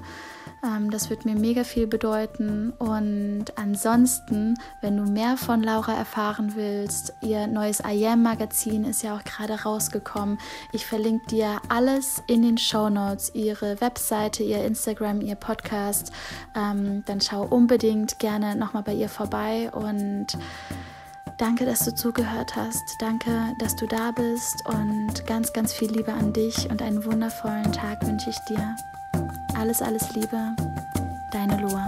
Ähm, das wird mir mega viel bedeuten. Und ansonsten, wenn du mehr von Laura erfahren willst, ihr neues I Am Magazin ist ja auch gerade rausgekommen. Ich verlinke dir alles in den Show Notes, ihre Webseite, ihr Instagram, ihr Podcast. Ähm, dann schau unbedingt gerne nochmal bei ihr vorbei und Danke, dass du zugehört hast. Danke, dass du da bist und ganz, ganz viel Liebe an dich und einen wundervollen Tag wünsche ich dir. Alles, alles Liebe, deine Loa.